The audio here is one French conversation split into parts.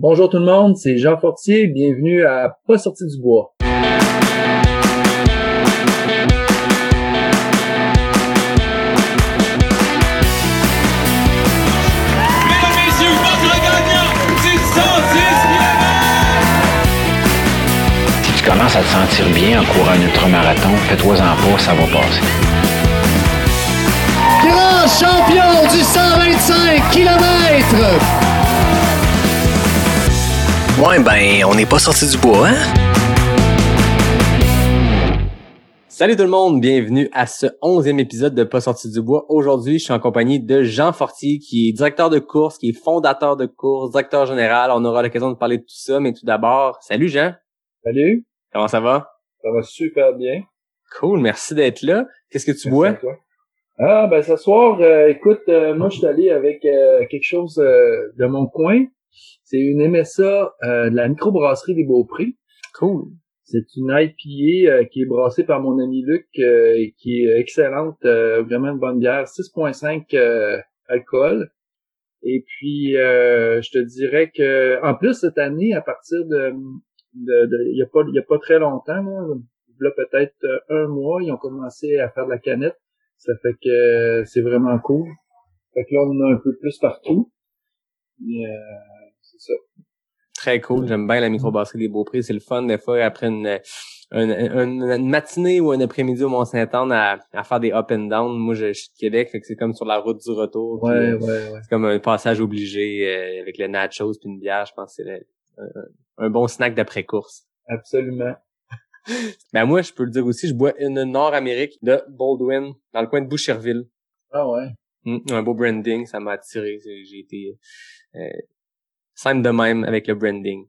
Bonjour tout le monde, c'est Jean Fortier, bienvenue à Pas sorti du bois. Mesdames, messieurs, votre gagnant du 110 km! Si tu commences à te sentir bien en courant un ultramarathon, fais-toi-en pas, ça va passer. Grand champion du 125 km. Ouais, ben, on n'est pas sorti du bois, hein? Salut tout le monde, bienvenue à ce onzième épisode de Pas sorti du bois. Aujourd'hui, je suis en compagnie de Jean Fortier, qui est directeur de course, qui est fondateur de course, directeur général. On aura l'occasion de parler de tout ça, mais tout d'abord, salut Jean. Salut, Comment ça va? ça va super bien. Cool, merci d'être là. Qu'est-ce que tu Merci bois? à toi. Ah ben ce soir, euh, écoute, euh, moi je suis allé avec euh, quelque chose euh, de mon coin. C'est une MSA euh, de la microbrasserie des Beaupré. Cool. C'est une IPA euh, qui est brassée par mon ami Luc euh, et qui est excellente, euh, vraiment une bonne bière, 6.5 euh, alcool. Et puis euh, je te dirais que en plus cette année, à partir de de, de- il y a pas il y a pas très longtemps, là, là peut-être un mois, ils ont commencé à faire de la canette. Ça fait que c'est vraiment cool. Fait que là on en a un peu plus partout. Et, euh, ça. Très cool. J'aime bien la microbrasserie des Beaupré. C'est le fun des fois après une, une, une- une matinée ou un après-midi au Mont-Saint-Anne à, à faire des up and down. Moi, je, je suis de Québec, fait que c'est comme sur la route du retour. puis, Ouais, euh, ouais, ouais. C'est comme un passage obligé euh, avec le nachos puis une bière. Je pense que c'est le- un, un bon snack d'après-course. Absolument. Ben moi, je peux le dire aussi, je bois une Nord-Amérique de Baldwin dans le coin de Boucherville. Ah ouais. Mm, un beau branding, ça m'a attiré. J'ai été euh, simple de même avec le branding.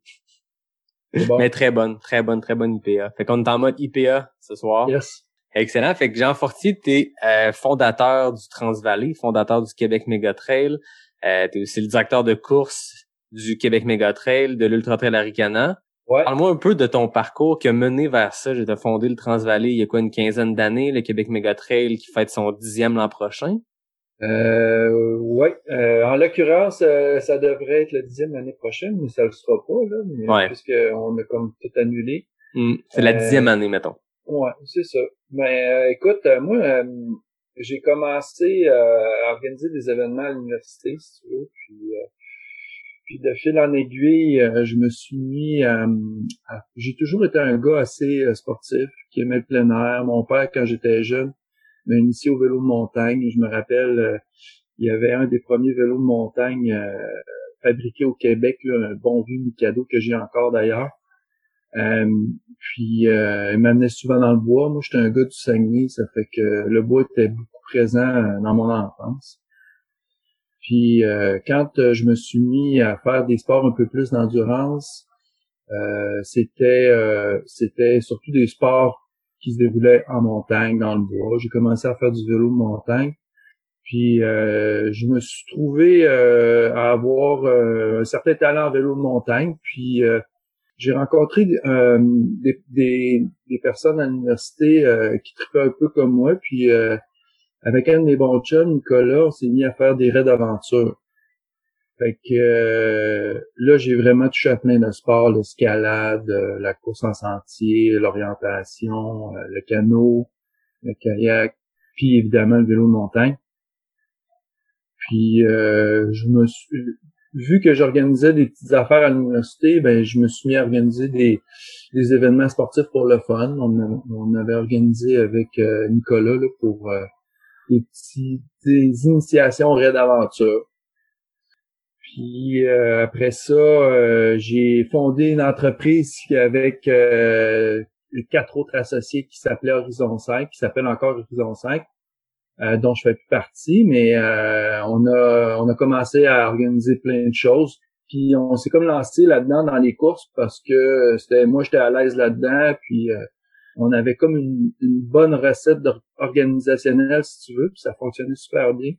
Bon. Mais très bonne, très bonne, très bonne IPA. Fait qu'on est en mode IPA ce soir. Yes. Excellent. Fait que Jean Fortier, t'es euh, fondateur du Transvalley, fondateur du Québec Mega Trail. Euh, t'es aussi le directeur de course du Québec Mega Trail, de l'Ultra Trail Aricana. Ouais. Parle-moi un peu de ton parcours qui a mené vers ça. J'ai fondé le Transvalley il y a quoi une quinzaine d'années, le Québec Mega Trail qui fête son dixième l'an prochain. Euh, ouais. Euh, en l'occurrence, euh, ça devrait être le dixième l'année prochaine, mais ça le sera pas, là, mais, Ouais. puisque on a comme tout annulé. Hmm, C'est la Euh, dixième année, mettons. Ouais, c'est ça. Mais euh, écoute, euh, moi, j'ai commencé à organiser des événements à l'université, si tu veux, puis, euh, puis de fil en aiguille, euh, je me suis mis à... à- j'ai toujours été un gars assez euh, sportif, qui aimait le plein air. Mon père, quand j'étais jeune, m'a initié au vélo de montagne. Je me rappelle, euh, il y avait un des premiers vélos de montagne euh, fabriqués au Québec, là, un bon vieux Mikado que j'ai encore d'ailleurs. Euh, puis euh, il m'amenait souvent dans le bois. Moi, j'étais un gars du Saguenay, ça fait que le bois était beaucoup présent euh, dans mon enfance. Puis euh, quand je me suis mis à faire des sports un peu plus d'endurance, c'était c'était surtout des sports qui se déroulaient en montagne, dans le bois. J'ai commencé à faire du vélo de montagne. Puis euh, je me suis trouvé euh, à avoir euh, un certain talent en vélo de montagne. Puis euh, j'ai rencontré euh, des, des, des personnes à l'université euh, qui tripaient un peu comme moi. Puis avec un de mes bons chums, Nicolas, on s'est mis à faire des raids d'aventure. Fait que euh, là, j'ai vraiment touché à plein de sports, l'escalade, euh, la course en sentier, l'orientation, euh, le canot, le kayak, puis évidemment le vélo de montagne. Puis euh, je me suis vu que j'organisais des petites affaires à l'université, ben je me suis mis à organiser des, des événements sportifs pour le fun. On, on avait organisé avec euh, Nicolas là, pour euh, des petits des initiations raid d'aventure. Puis euh, après ça, euh, j'ai fondé une entreprise avec euh, quatre autres associés qui s'appelait Horizon 5, qui s'appelle encore Horizon 5, euh, dont je fais plus partie, mais euh, on a on a commencé à organiser plein de choses. Puis on s'est comme lancé là-dedans dans les courses parce que c'était moi j'étais à l'aise là-dedans, puis euh, on avait comme une, une bonne recette organisationnelle si tu veux, puis ça fonctionnait super bien.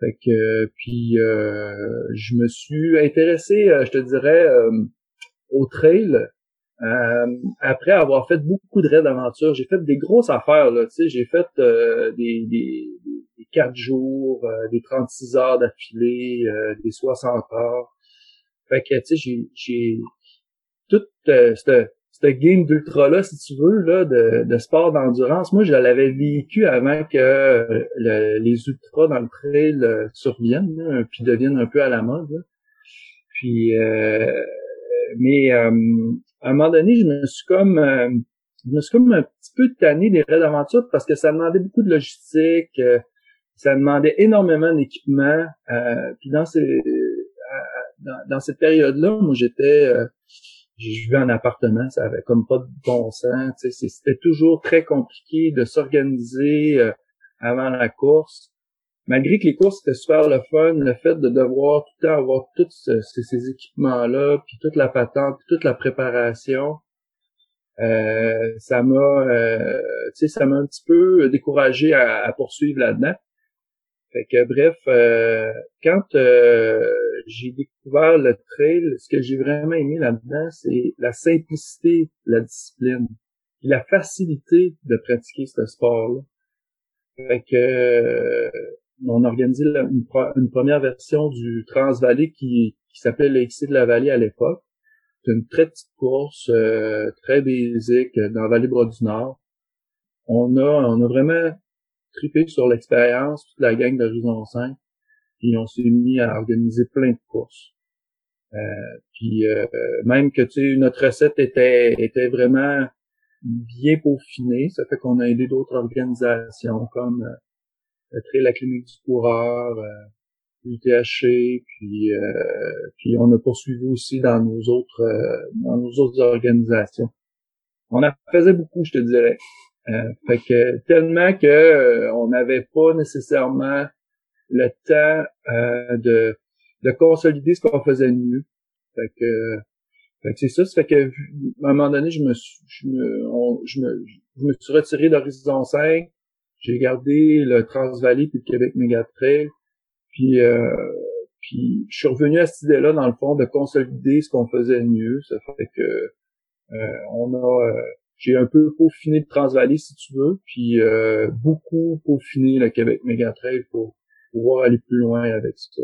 Fait que puis euh, je me suis intéressé, euh, je te dirais, euh, au trail après avoir fait beaucoup de raids d'aventure. J'ai fait des grosses affaires là, tu sais, j'ai fait des, des, des 4 jours, des 36 heures d'affilée, des 60 heures. Fait que, tu sais, j'ai, j'ai toute euh, cette game d'ultra-là, si tu veux, là, de, de sport d'endurance, moi, je l'avais vécu avant que euh, le- les ultras dans le trail euh, surviennent, là, puis deviennent un peu à la mode. là. Puis, euh, mais euh, à un moment donné, je me suis comme, euh, je me suis comme un petit peu tanné des raids d'aventure parce que ça demandait beaucoup de logistique, ça demandait énormément d'équipement. Puis dans ces, dans, dans cette période-là, moi, j'étais j'ai joué en appartement, ça avait comme pas de bon sens. C'était toujours très compliqué de s'organiser euh, avant la course. Malgré que les courses étaient super le fun, le fait de devoir tout le temps avoir tous ce- ces, équipements-là, puis toute la patente, puis toute la préparation, euh, ça m'a, euh, ça m'a un petit peu découragé à, à poursuivre là-dedans. Fait que bref, euh, quand euh, j'ai découvert le trail, ce que j'ai vraiment aimé là-dedans, c'est la simplicité la discipline, puis la facilité de pratiquer ce sport-là. Fait que euh, on la- une, une première version du Transvalley qui, qui s'appelait l'XC de la Vallée à l'époque. C'est une très petite course, euh, très basique, euh, dans la Vallée Bras du Nord. On a, on a vraiment trippé sur l'expérience, toute la gang d'Horizon 5, puis on s'est mis à organiser plein de courses. Euh, puis euh, même que tu sais, notre recette était était vraiment bien peaufinée, ça fait qu'on a aidé d'autres organisations comme euh, la clinique du coureur, euh, l'UTHC, puis euh, puis on a poursuivi aussi dans nos autres euh, dans nos autres organisations. On en faisait beaucoup, je te dirais. Euh, fait que tellement que euh, on n'avait pas nécessairement le temps euh, de, de consolider ce qu'on faisait mieux. Fait que, fait que c'est ça, ça fait que à un moment donné, je me suis, je me, on- je me, je me suis retiré d'Horizon 5. J'ai gardé le Transvalley puis le Québec Méga Trail. Puis, euh, puis je suis revenu à cette idée-là, dans le fond, de consolider ce qu'on faisait mieux. Ça fait que euh, on a euh, j'ai un peu peaufiné le Transvalley, si tu veux, puis euh, beaucoup peaufiné le Québec Méga Trail pour pouvoir aller plus loin avec ça.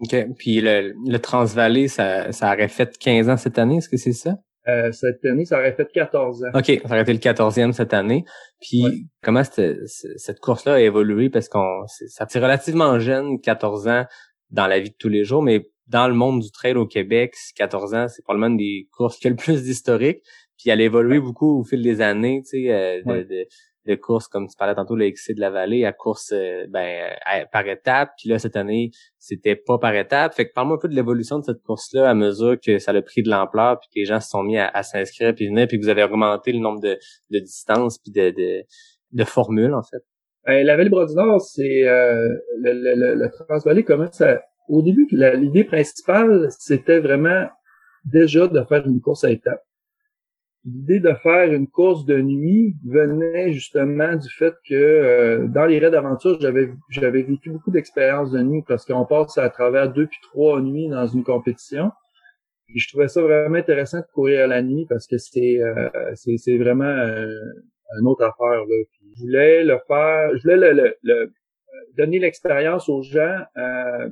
OK. Puis le, le Transvalley, ça, ça aurait fait 15 ans cette année, est-ce que c'est ça? Euh, cette année, ça aurait fait 14 ans. OK, ça aurait été le 14e cette année. Puis Ouais. comment cette, cette course-là a évolué? Parce qu'on c'est- ça c'est relativement jeune, 14 ans, dans la vie de tous les jours, mais dans le monde du trail au Québec, 14 ans, c'est probablement une des courses qui a le plus d'historique. Puis elle a évolué beaucoup au fil des années, tu sais, euh, de, Ouais. de, de courses, comme tu parlais tantôt, le XC de la vallée, à course euh, ben, à- par étapes. Puis là, cette année, c'était pas par étapes. Fait que parle-moi un peu de l'évolution de cette course-là à mesure que ça a pris de l'ampleur, puis que les gens se sont mis à, à s'inscrire, puis venir, puis que vous avez augmenté le nombre de, de distances, puis de, de, de formules, en fait. Euh, la Vallée du Nord, c'est euh, le, le, le, le Transvalley commence à... Au début, l'idée principale, c'était vraiment déjà de faire une course à étapes. L'idée de faire une course de nuit venait justement du fait que euh, dans les raids d'aventure, j'avais j'avais vécu beaucoup d'expériences de nuit parce qu'on passe à travers deux puis trois nuits dans une compétition. Puis je trouvais ça vraiment intéressant de courir à la nuit parce que c'est euh, c'est vraiment euh, une autre affaire là. Je voulais le faire, je voulais le, le- le- donner l'expérience aux gens, euh,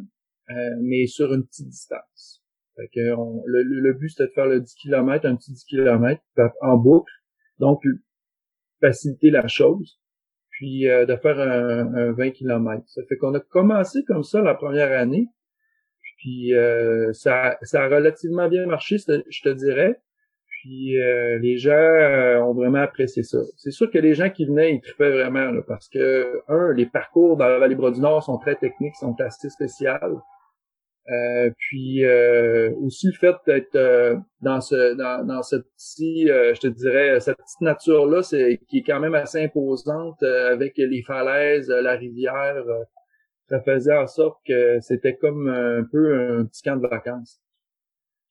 euh, mais sur une petite distance. Fait que on- le, le- but c'était de faire le 10 km, un petit 10 km en boucle, donc faciliter la chose, puis euh, de faire un, un 20 km. Ça fait qu'on a commencé comme ça la première année, puis euh, ça, ça a relativement bien marché, je te dirais. Puis euh, les gens euh, ont vraiment apprécié ça. C'est sûr que les gens qui venaient, ils trippaient vraiment là, parce que un, les parcours dans la Vallée Bras du Nord sont très techniques, sont assez spéciales. Euh, puis euh, aussi le fait d'être euh, dans ce dans, dans ce euh, je te dirais, cette petite nature là, c'est qui est quand même assez imposante euh, avec les falaises, euh, la rivière. ça faisait en sorte que c'était comme un peu un petit camp de vacances.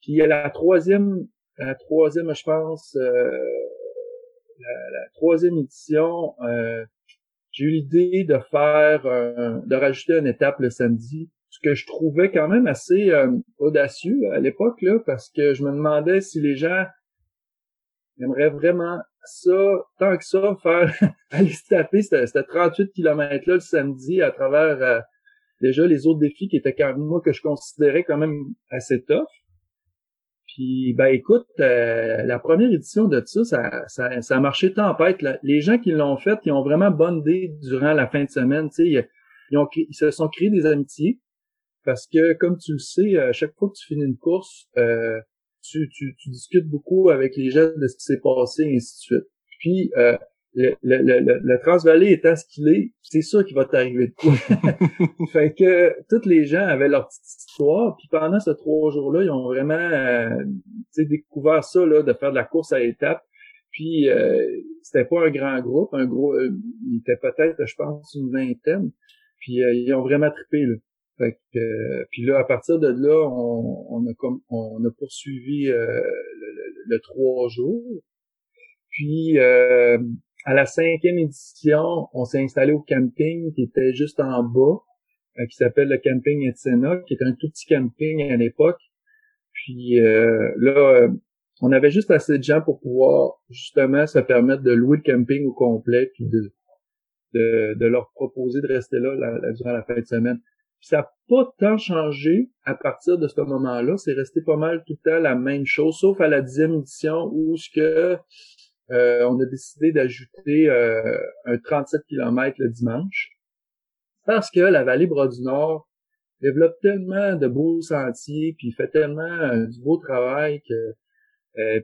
Puis la troisième la troisième, je pense, la, la troisième édition, j'ai eu l'idée de faire, de rajouter une étape le samedi, que je trouvais quand même assez euh, audacieux à l'époque là, parce que je me demandais si les gens aimeraient vraiment ça, tant que ça, faire aller se taper ce 38 km là le samedi à travers euh, déjà les autres défis qui étaient quand même moi que je considérais quand même assez tough. Puis, ben écoute, euh, la première édition de ça, ça, ça, ça a marché tempête. Les gens qui l'ont fait, ils ont vraiment bonne idée durant la fin de semaine. Ils, ont, ils se sont créés des amitiés. Parce que, comme tu le sais, à chaque fois que tu finis une course, euh, tu, tu, tu, discutes beaucoup avec les gens de ce qui s'est passé, et ainsi de suite. Puis, euh, le, le, le, le Transvalley étant ce qu'il est, c'est sûr qu'il va t'arriver de quoi. fait que tous les gens avaient leur petite histoire, puis pendant ces trois jours-là, ils ont vraiment euh, découvert ça, là, de faire de la course à étapes. Puis euh, c'était pas un grand groupe, un gros, euh, il était peut-être, je pense, une vingtaine. Puis euh, ils ont vraiment trippé là. Fait que, euh, puis là, à partir de là, on, on a comme on a poursuivi le, le, le, trois jours. Puis à la cinquième édition, on s'est installé au camping qui était juste en bas, euh, qui s'appelle le camping Etsena, qui est un tout petit camping à l'époque. Puis euh, là, euh, on avait juste assez de gens pour pouvoir justement se permettre de louer le camping au complet, puis de, de, de leur proposer de rester là durant la fin de semaine. Ça n'a pas tant changé à partir de ce moment-là. C'est resté pas mal tout le temps la même chose, sauf à la dixième édition où ce que euh, on a décidé d'ajouter euh, un 37 km le dimanche parce que la vallée Bras du Nord développe tellement de beaux sentiers puis fait tellement euh, du beau travail que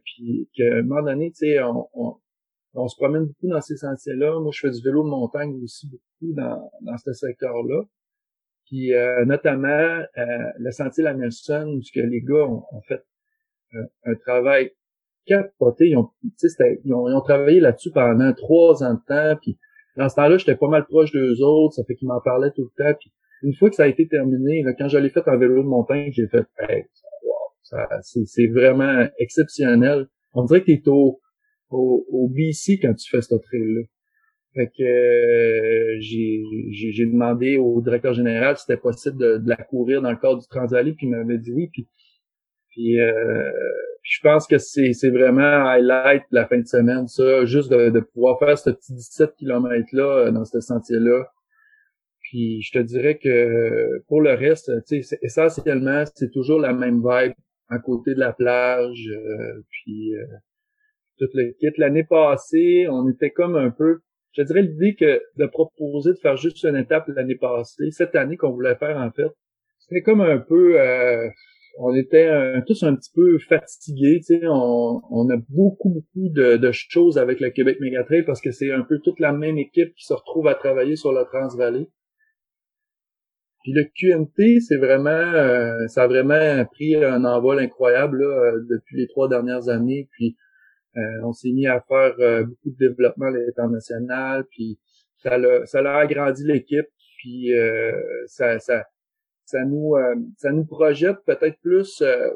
puis qu'à un moment donné, tu sais, on, on, se promène beaucoup dans ces sentiers-là. Moi, je fais du vélo de montagne aussi beaucoup dans, dans ce secteur-là. Puis notamment le sentier La Nelson, où que les gars ont, ont fait un travail capoté. Ils ont, ils ont, ils ont travaillé là-dessus pendant trois ans de temps. Puis dans ce temps-là, j'étais pas mal proche d'eux autres. Ça fait qu'ils m'en parlaient tout le temps. Puis une fois que ça a été terminé, là, quand je l'ai fait en vélo de montagne, j'ai fait hey, ça, c'est vraiment exceptionnel. On dirait que t'es au, au, au BC quand tu fais ce trail-là. Fait que euh, j'ai demandé au directeur général si c'était possible de, de, la courir dans le cadre du Transvalley, puis il m'avait dit oui. Puis, puis euh, je pense que c'est, vraiment highlight la fin de semaine, ça, juste de, de pouvoir faire ce petit 17 km-là euh, dans ce sentier-là. Puis je te dirais que pour le reste, essentiellement, c'est toujours la même vibe à côté de la plage. Euh, puis euh, tout le. L'année passée, on était comme un peu. Je dirais l'idée que de proposer de faire juste une étape l'année passée, cette année qu'on voulait faire en fait, c'était comme un peu euh, on était tous un petit peu fatigués. Tu sais, on, on, a beaucoup, beaucoup de, de, choses avec le Québec Megatrail parce que c'est un peu toute la même équipe qui se retrouve à travailler sur la Transvallée. Puis le QMT, c'est vraiment, euh, ça a vraiment pris un envol incroyable là, euh, depuis les trois dernières années. Puis on s'est mis à faire beaucoup de développement à l'international. Puis ça l'a, ça a agrandi l'équipe. Puis ça, ça ça nous euh, ça nous projette peut-être plus euh,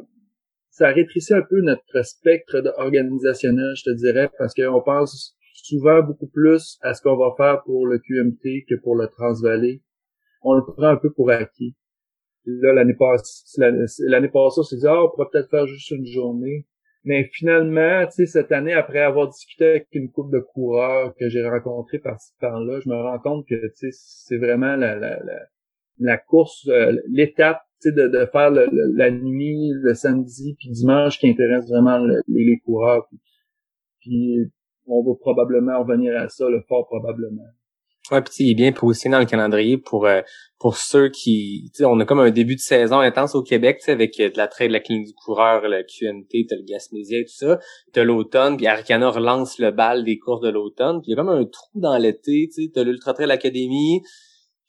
ça rétrécit un peu notre spectre organisationnel, je te dirais, parce qu'on pense souvent beaucoup plus à ce qu'on va faire pour le QMT que pour le Transvalley. On le prend un peu pour acquis. Là, l'année passée, l'année passée, on s'est dit, ah, on pourrait peut-être faire juste une journée. Mais finalement, tu sais, cette année, après avoir discuté avec une couple de coureurs que j'ai rencontrés par-ci par-là, je me rends compte que, tu sais, c'est vraiment la, la, la, la course, euh, l'étape de, de faire la nuit, le samedi, puis dimanche qui intéresse vraiment les, les, coureurs. Puis, on va probablement revenir à ça, le fort probablement. Ouais, puis il est bien positionné dans le calendrier pour euh, pour ceux qui, on a comme un début de saison intense au Québec, avec euh, de la trail de la clinique du coureur, le QNT, t'as le Gasmésia et tout ça, t'as l'automne, puis Arcana relance le bal des courses de l'automne, puis il y a comme un trou dans l'été, tu t'as l'Ultra Trail Academy,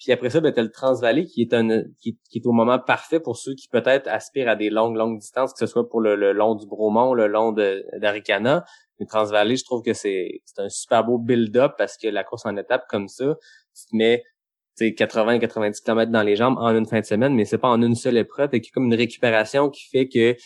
puis après ça, ben, tu as le Transvalley qui est un qui, est au moment parfait pour ceux qui peut-être aspirent à des longues, longues distances, que ce soit pour le, long du Bromont, le long d'Aricana. Le Transvalley, je trouve que c'est un super beau build-up parce que la course en étape comme ça, tu te mets 80-90 km dans les jambes en une fin de semaine, mais c'est pas en une seule épreuve. Qu'il y a comme une récupération qui fait que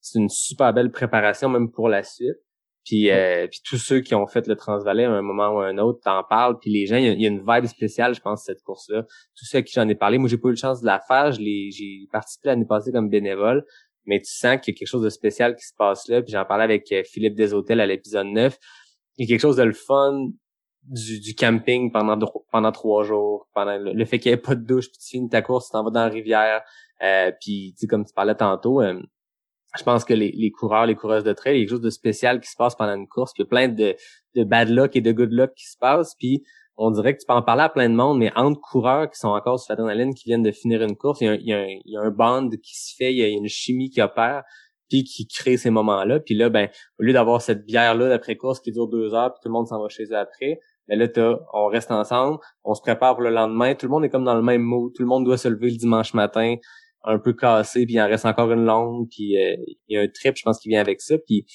c'est une super belle préparation même pour la suite. Puis, euh, puis tous ceux qui ont fait le Transvalais à un moment ou à un autre t'en parlent. Puis les gens, il y, a une vibe spéciale, je pense, cette course-là. Tous ceux à qui j'en ai parlé, moi j'ai pas eu la chance de la faire. J'ai participé l'année passée comme bénévole. Mais tu sens qu'il y a quelque chose de spécial qui se passe là. Puis j'en parlais avec euh, Philippe Deshôtels à l'épisode 9. Il y a quelque chose de le fun du, du camping pendant pendant trois jours. Pendant le, fait qu'il n'y ait pas de douche, puis tu finis ta course, tu t'en vas dans la rivière. Euh, puis tu sais, comme tu parlais tantôt, euh, je pense que les, les coureurs, les coureuses de trail, il y a quelque chose de spécial qui se passe pendant une course, puis il y a plein de, de bad luck et de good luck qui se passent, puis on dirait que tu peux en parler à plein de monde, mais entre coureurs qui sont encore sur l'adrénaline, qui viennent de finir une course, il y, a un, il, y a un, il y a un bond qui se fait, il y a une chimie qui opère, puis qui crée ces moments-là. Puis là, ben, au lieu d'avoir cette bière-là d'après-course qui dure deux heures, puis tout le monde s'en va chez eux après, mais ben là, on reste ensemble, on se prépare pour le lendemain, tout le monde est comme dans le même mood, tout le monde doit se lever le dimanche matin, un peu cassé, puis il en reste encore une longue, puis euh, il y a un trip, je pense, qui vient avec ça. Puis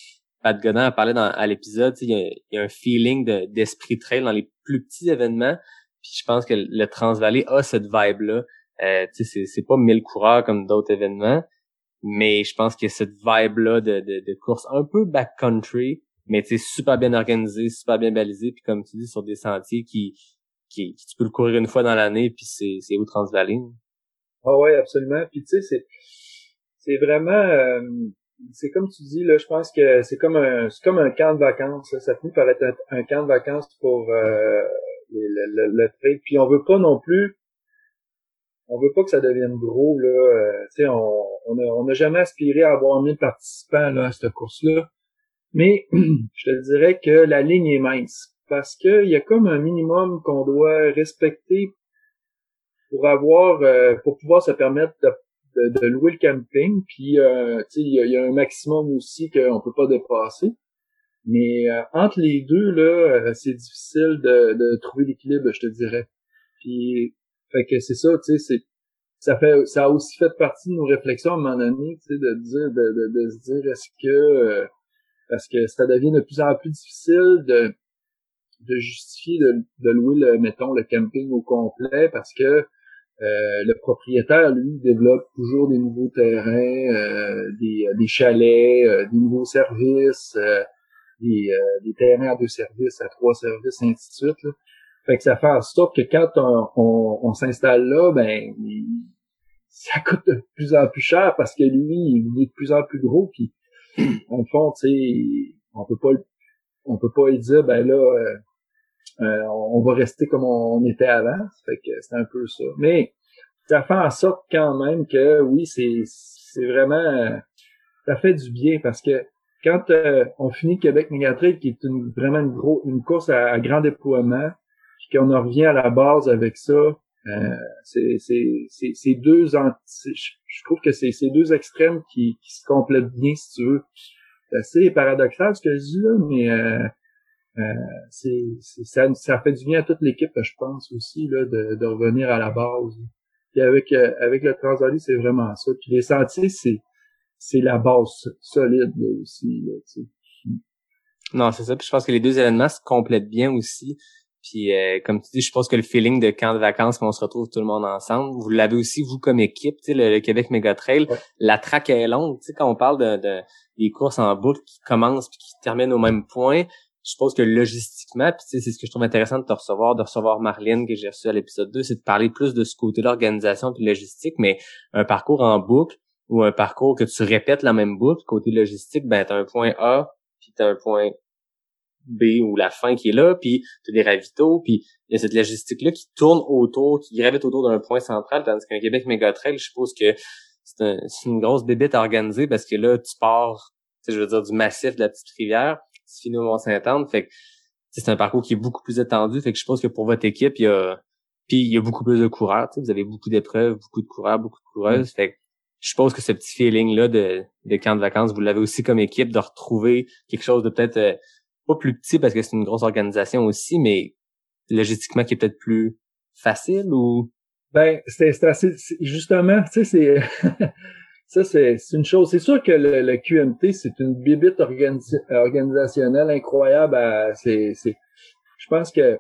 Pat Godin a parlé dans, à l'épisode, il y, a un feeling d'esprit trail dans les plus petits événements. Puis je pense que le Transvalley a cette vibe-là. Euh, c'est, pas mille coureurs comme d'autres événements, mais je pense qu'il y a cette vibe-là de, de, course un peu backcountry, mais c'est super bien organisé, super bien balisé, puis comme tu dis, sur des sentiers qui, tu peux le courir une fois dans l'année, puis c'est, au Transvalley. Ah ouais, absolument. Puis tu sais, c'est c'est vraiment euh, c'est comme tu dis là, je pense que c'est comme un c'est comme un camp de vacances. Ça, ça finit par être un, camp de vacances pour euh, le, le, le, Puis on veut pas non plus on veut pas que ça devienne gros là. Euh, tu sais, on on a, on a jamais aspiré à avoir 1000 participants là à cette course-là. Mais je te dirais que la ligne est mince parce que il y a comme un minimum qu'on doit respecter pour avoir euh, pour pouvoir se permettre de, de, louer le camping. Puis euh, il y, y, a un maximum aussi qu'on peut pas dépasser. Mais euh, entre les deux, là, c'est difficile de, de trouver l'équilibre, je te dirais. Puis fait que c'est ça, tu sais, c'est ça fait ça a aussi fait partie de nos réflexions à un moment donné, tu sais, de dire de, de, de se dire est-ce que parce que ça devient de plus en plus difficile de de justifier de, de louer le mettons le camping au complet parce que euh, le propriétaire, lui, développe toujours des nouveaux terrains, euh, des, des, chalets, euh, des nouveaux services, des, des, terrains à deux services, à trois services, ainsi de suite. Là. Fait que ça fait en sorte que quand on, on, s'installe là, ben ça coûte de plus en plus cher parce que lui, il est de plus en plus gros. Puis, en fond, tu sais, on peut pas on peut pas lui dire ben là euh, on va rester comme on était avant. Fait que c'est un peu ça. Mais ça fait en sorte quand même que oui, c'est c'est vraiment ça fait du bien parce que quand euh, on finit Québec Megatrail, qui est une, vraiment une gros une course à, grand déploiement, puis qu'on en revient à la base avec ça, euh, c'est c'est deux je trouve que c'est ces deux extrêmes qui, qui se complètent bien si tu veux. C'est assez paradoxal ce que je dis là, mais euh, euh, c'est, ça, ça fait du bien à toute l'équipe, je pense aussi, là, de, de revenir à la base. Puis avec euh, avec le Transvalley, c'est vraiment ça. Puis les sentiers, c'est c'est la base solide aussi. Là, non, c'est ça. Puis je pense que les deux événements se complètent bien aussi. Puis euh, comme tu dis, je pense que le feeling de camp de vacances, qu'on se retrouve tout le monde ensemble, vous l'avez aussi vous comme équipe, tu sais, le, Québec Mega Trail. La traque est longue, tu sais, quand on parle de, de des courses en boucle qui commencent puis qui terminent au même point, je suppose que logistiquement, puis c'est ce que je trouve intéressant de te recevoir, de recevoir Marlène que j'ai reçu à l'épisode 2, c'est de parler plus de ce côté l'organisation puis logistique, mais un parcours en boucle ou un parcours que tu répètes la même boucle, côté logistique, ben t'as un point A, puis t'as un point B ou la fin qui est là, puis t'as des ravitaux, puis il y a cette logistique-là qui tourne autour, qui gravite autour d'un point central, tandis qu'un Québec Mégatrail, je suppose que c'est un, une grosse bébête à organiser parce que là, tu pars, je veux dire, du massif de la petite rivière, au Mont-Saint-Anne. Fait que c'est un parcours qui est beaucoup plus étendu. Fait que je pense que pour votre équipe, il y a puis il y a beaucoup plus de coureurs. Vous avez beaucoup d'épreuves, beaucoup de coureurs, beaucoup de coureuses. Fait que je suppose que ce petit feeling-là de, de camp de vacances, vous l'avez aussi comme équipe de retrouver quelque chose de peut-être euh, pas plus petit parce que c'est une grosse organisation aussi, mais logistiquement qui est peut-être plus facile ou? Ben c'est assez justement tu sais c'est Ça, c'est une chose. C'est sûr que le, le QMT, c'est une bibite organisationnelle incroyable. C'est, je pense que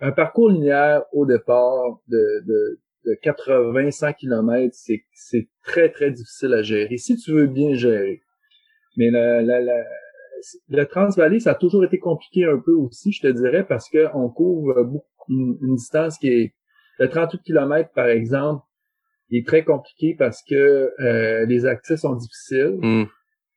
un parcours linéaire au départ de, de, de 80-100 km, c'est, très, très difficile à gérer, si tu veux bien gérer. Mais la, la, la, le Transvalley, ça a toujours été compliqué un peu aussi, je te dirais, parce qu'on couvre beaucoup, une, une, distance qui est de 38 km, par exemple, il est très compliqué parce que euh, les accès sont difficiles. Hmm.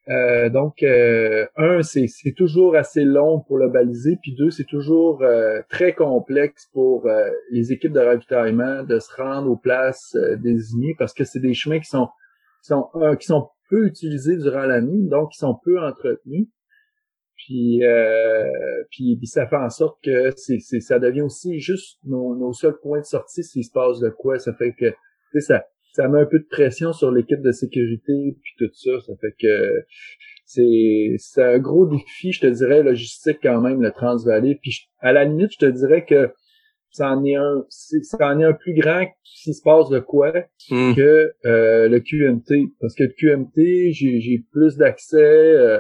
Euh, donc, euh, un, c'est, toujours assez long pour le baliser, puis deux, c'est toujours très complexe pour les équipes de ravitaillement de se rendre aux places désignées parce que c'est des chemins qui sont qui sont qui sont peu utilisés durant l'année, donc ils sont peu entretenus. Puis, euh, puis, ça fait en sorte que c'est, ça devient aussi juste nos, nos seuls points de sortie s'il se passe de quoi. Ça fait que ça, ça met un peu de pression sur l'équipe de sécurité puis tout ça. Ça fait que c'est, c'est un gros défi, je te dirais, logistique quand même, le Transvalley. Puis à la limite, je te dirais que ça en est un ça en est un plus grand s'il se passe de quoi Hmm. que euh, le QMT parce que le QMT j'ai j'ai plus d'accès euh,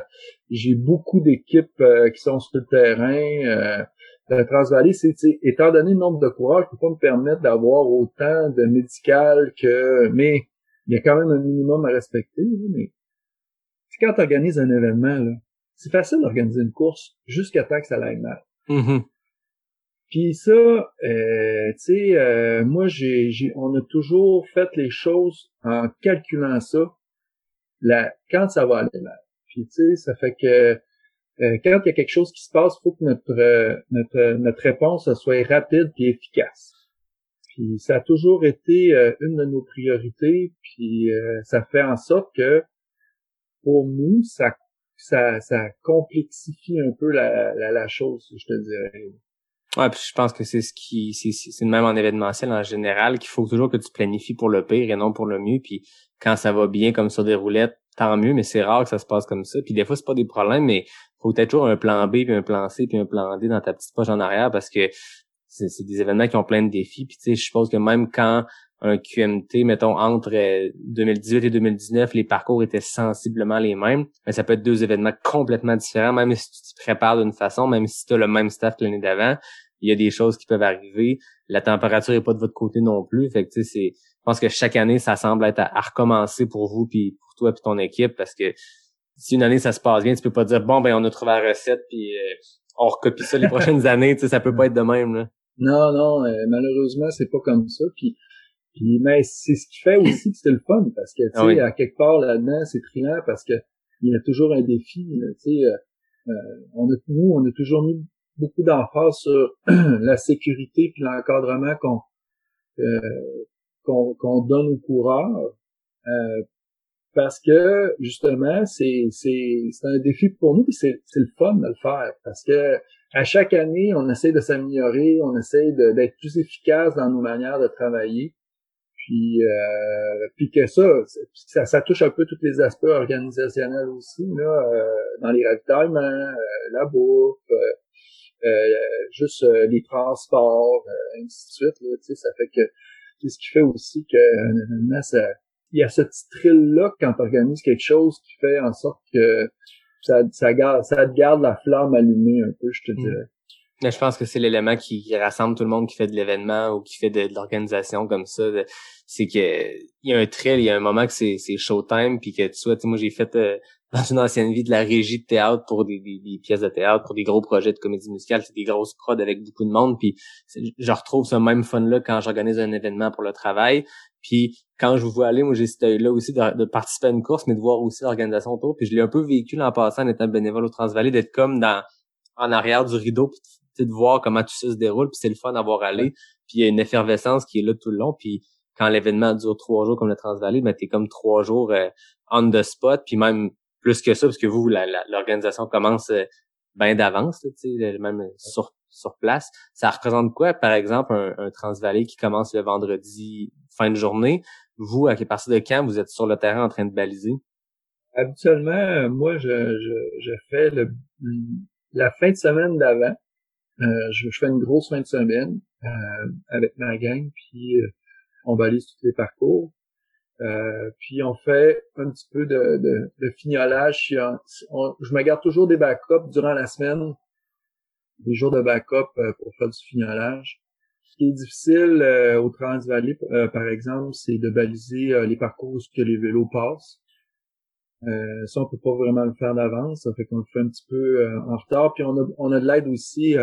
j'ai beaucoup d'équipes euh, qui sont sur le terrain euh, le Transvalley c'est étant donné le nombre de coureurs je peux pas me permettre d'avoir autant de médical que mais il y a quand même un minimum à respecter mais quand tu organises un événement là c'est facile d'organiser une course jusqu'à temps que ça aille mal Mhm. puis ça, euh, tu sais, euh, moi, j'ai, j'ai, on a toujours fait les choses en calculant ça, la, quand ça va aller mal. Puis tu sais, ça fait que euh, quand il y a quelque chose qui se passe, il faut que notre, euh, notre, notre réponse soit rapide et efficace. Puis ça a toujours été euh, une de nos priorités, puis euh, ça fait en sorte que pour nous, ça, ça, ça complexifie un peu la, la, la chose, je te dirais. Ouais, puis je pense que c'est ce qui c'est c'est même en événementiel en général qu'il faut toujours que tu planifies pour le pire et non pour le mieux puis quand ça va bien comme sur des roulettes tant mieux mais c'est rare que ça se passe comme ça puis des fois c'est pas des problèmes mais faut peut-être toujours un plan B puis un plan C puis un plan D dans ta petite poche en arrière parce que c'est des événements qui ont plein de défis puis tu sais je suppose que même quand un QMT mettons entre euh, 2018 et 2019 les parcours étaient sensiblement les mêmes mais ça peut être deux événements complètement différents même si tu te prépares d'une façon même si tu as le même staff que l'année d'avant il y a des choses qui peuvent arriver. La température est pas de votre côté non plus. Fait que, tu sais, c'est, je pense que chaque année, ça semble être à, à recommencer pour vous, puis pour toi, puis ton équipe, parce que si une année ça se passe bien, tu peux pas dire bon ben on a trouvé la recette, puis euh, on recopie ça les prochaines années. Tu sais, ça peut pas être de même. Là. Non, non, euh, malheureusement, c'est pas comme ça. Puis, puis mais c'est ce qui fait aussi que c'est le fun, parce que tu sais, Ah oui. à quelque part là-dedans, c'est triant parce que il y a toujours un défi. Tu sais, euh, euh, on a, nous, on a toujours mis beaucoup d'emphase sur la sécurité puis l'encadrement qu'on euh, qu'on qu'on donne aux coureurs. Parce que justement, c'est un défi pour nous, c'est le fun de le faire. Parce que à chaque année, on essaie de s'améliorer, on essaie d'être plus efficace dans nos manières de travailler. Puis, euh, puis que ça, ça, ça touche un peu tous les aspects organisationnels aussi, là, euh, dans les ravitaillements, euh, la bouffe, euh, euh, juste euh, les transports, ainsi de suite. Là, ça fait que c'est ce qui fait aussi que ça, il y a ce petit thrill-là quand tu organises quelque chose qui fait en sorte que ça, ça, garde, ça te garde la flamme allumée un peu, je te Mm. dirais. Mais je pense que c'est l'élément qui, qui rassemble tout le monde qui fait de l'événement ou qui fait de, de l'organisation comme ça. C'est que il y a un thrill, il y a un moment que c'est showtime, puis que tu vois, tu sais, moi j'ai fait euh, dans une ancienne vie de la régie de théâtre pour des, des, des pièces de théâtre, pour des gros projets de comédie musicale, c'est des grosses prods avec beaucoup de monde, puis je retrouve ce même fun-là quand j'organise un événement pour le travail. Puis quand je vous vois aller, moi j'ai cet œil-là aussi de, de participer à une course, mais de voir aussi l'organisation autour. Puis je l'ai un peu vécu en passant en étant bénévole au Transvalley, d'être comme dans en arrière du rideau, puis de voir comment tout ça se déroule, puis c'est le fun d'avoir allé. Puis il y a une effervescence qui est là tout le long. Puis quand l'événement dure trois jours comme le Transvalley, ben t'es comme trois jours euh, on the spot, puis même plus que ça, parce que vous, l'organisation commence euh, bien d'avance, même sur, sur place. Ça représente quoi, par exemple, un, un Transvalley qui commence le vendredi fin de journée? Vous, à partir de quand vous êtes sur le terrain en train de baliser? Habituellement, euh, moi, je, je, je fais le, la fin de semaine d'avant. Euh, je, je fais une grosse fin de semaine euh, avec ma gang, puis euh, on balise tous les parcours. Euh, puis on fait un petit peu de, de, de fignolage. Je me garde toujours des backups durant la semaine, des jours de backup euh, pour faire du fignolage. Ce qui est difficile euh, au Transvalley, euh, par exemple, c'est de baliser euh, les parcours que les vélos passent. Ça, on peut pas vraiment le faire d'avance. Ça fait qu'on le fait un petit peu en retard. Puis on a, on a de l'aide aussi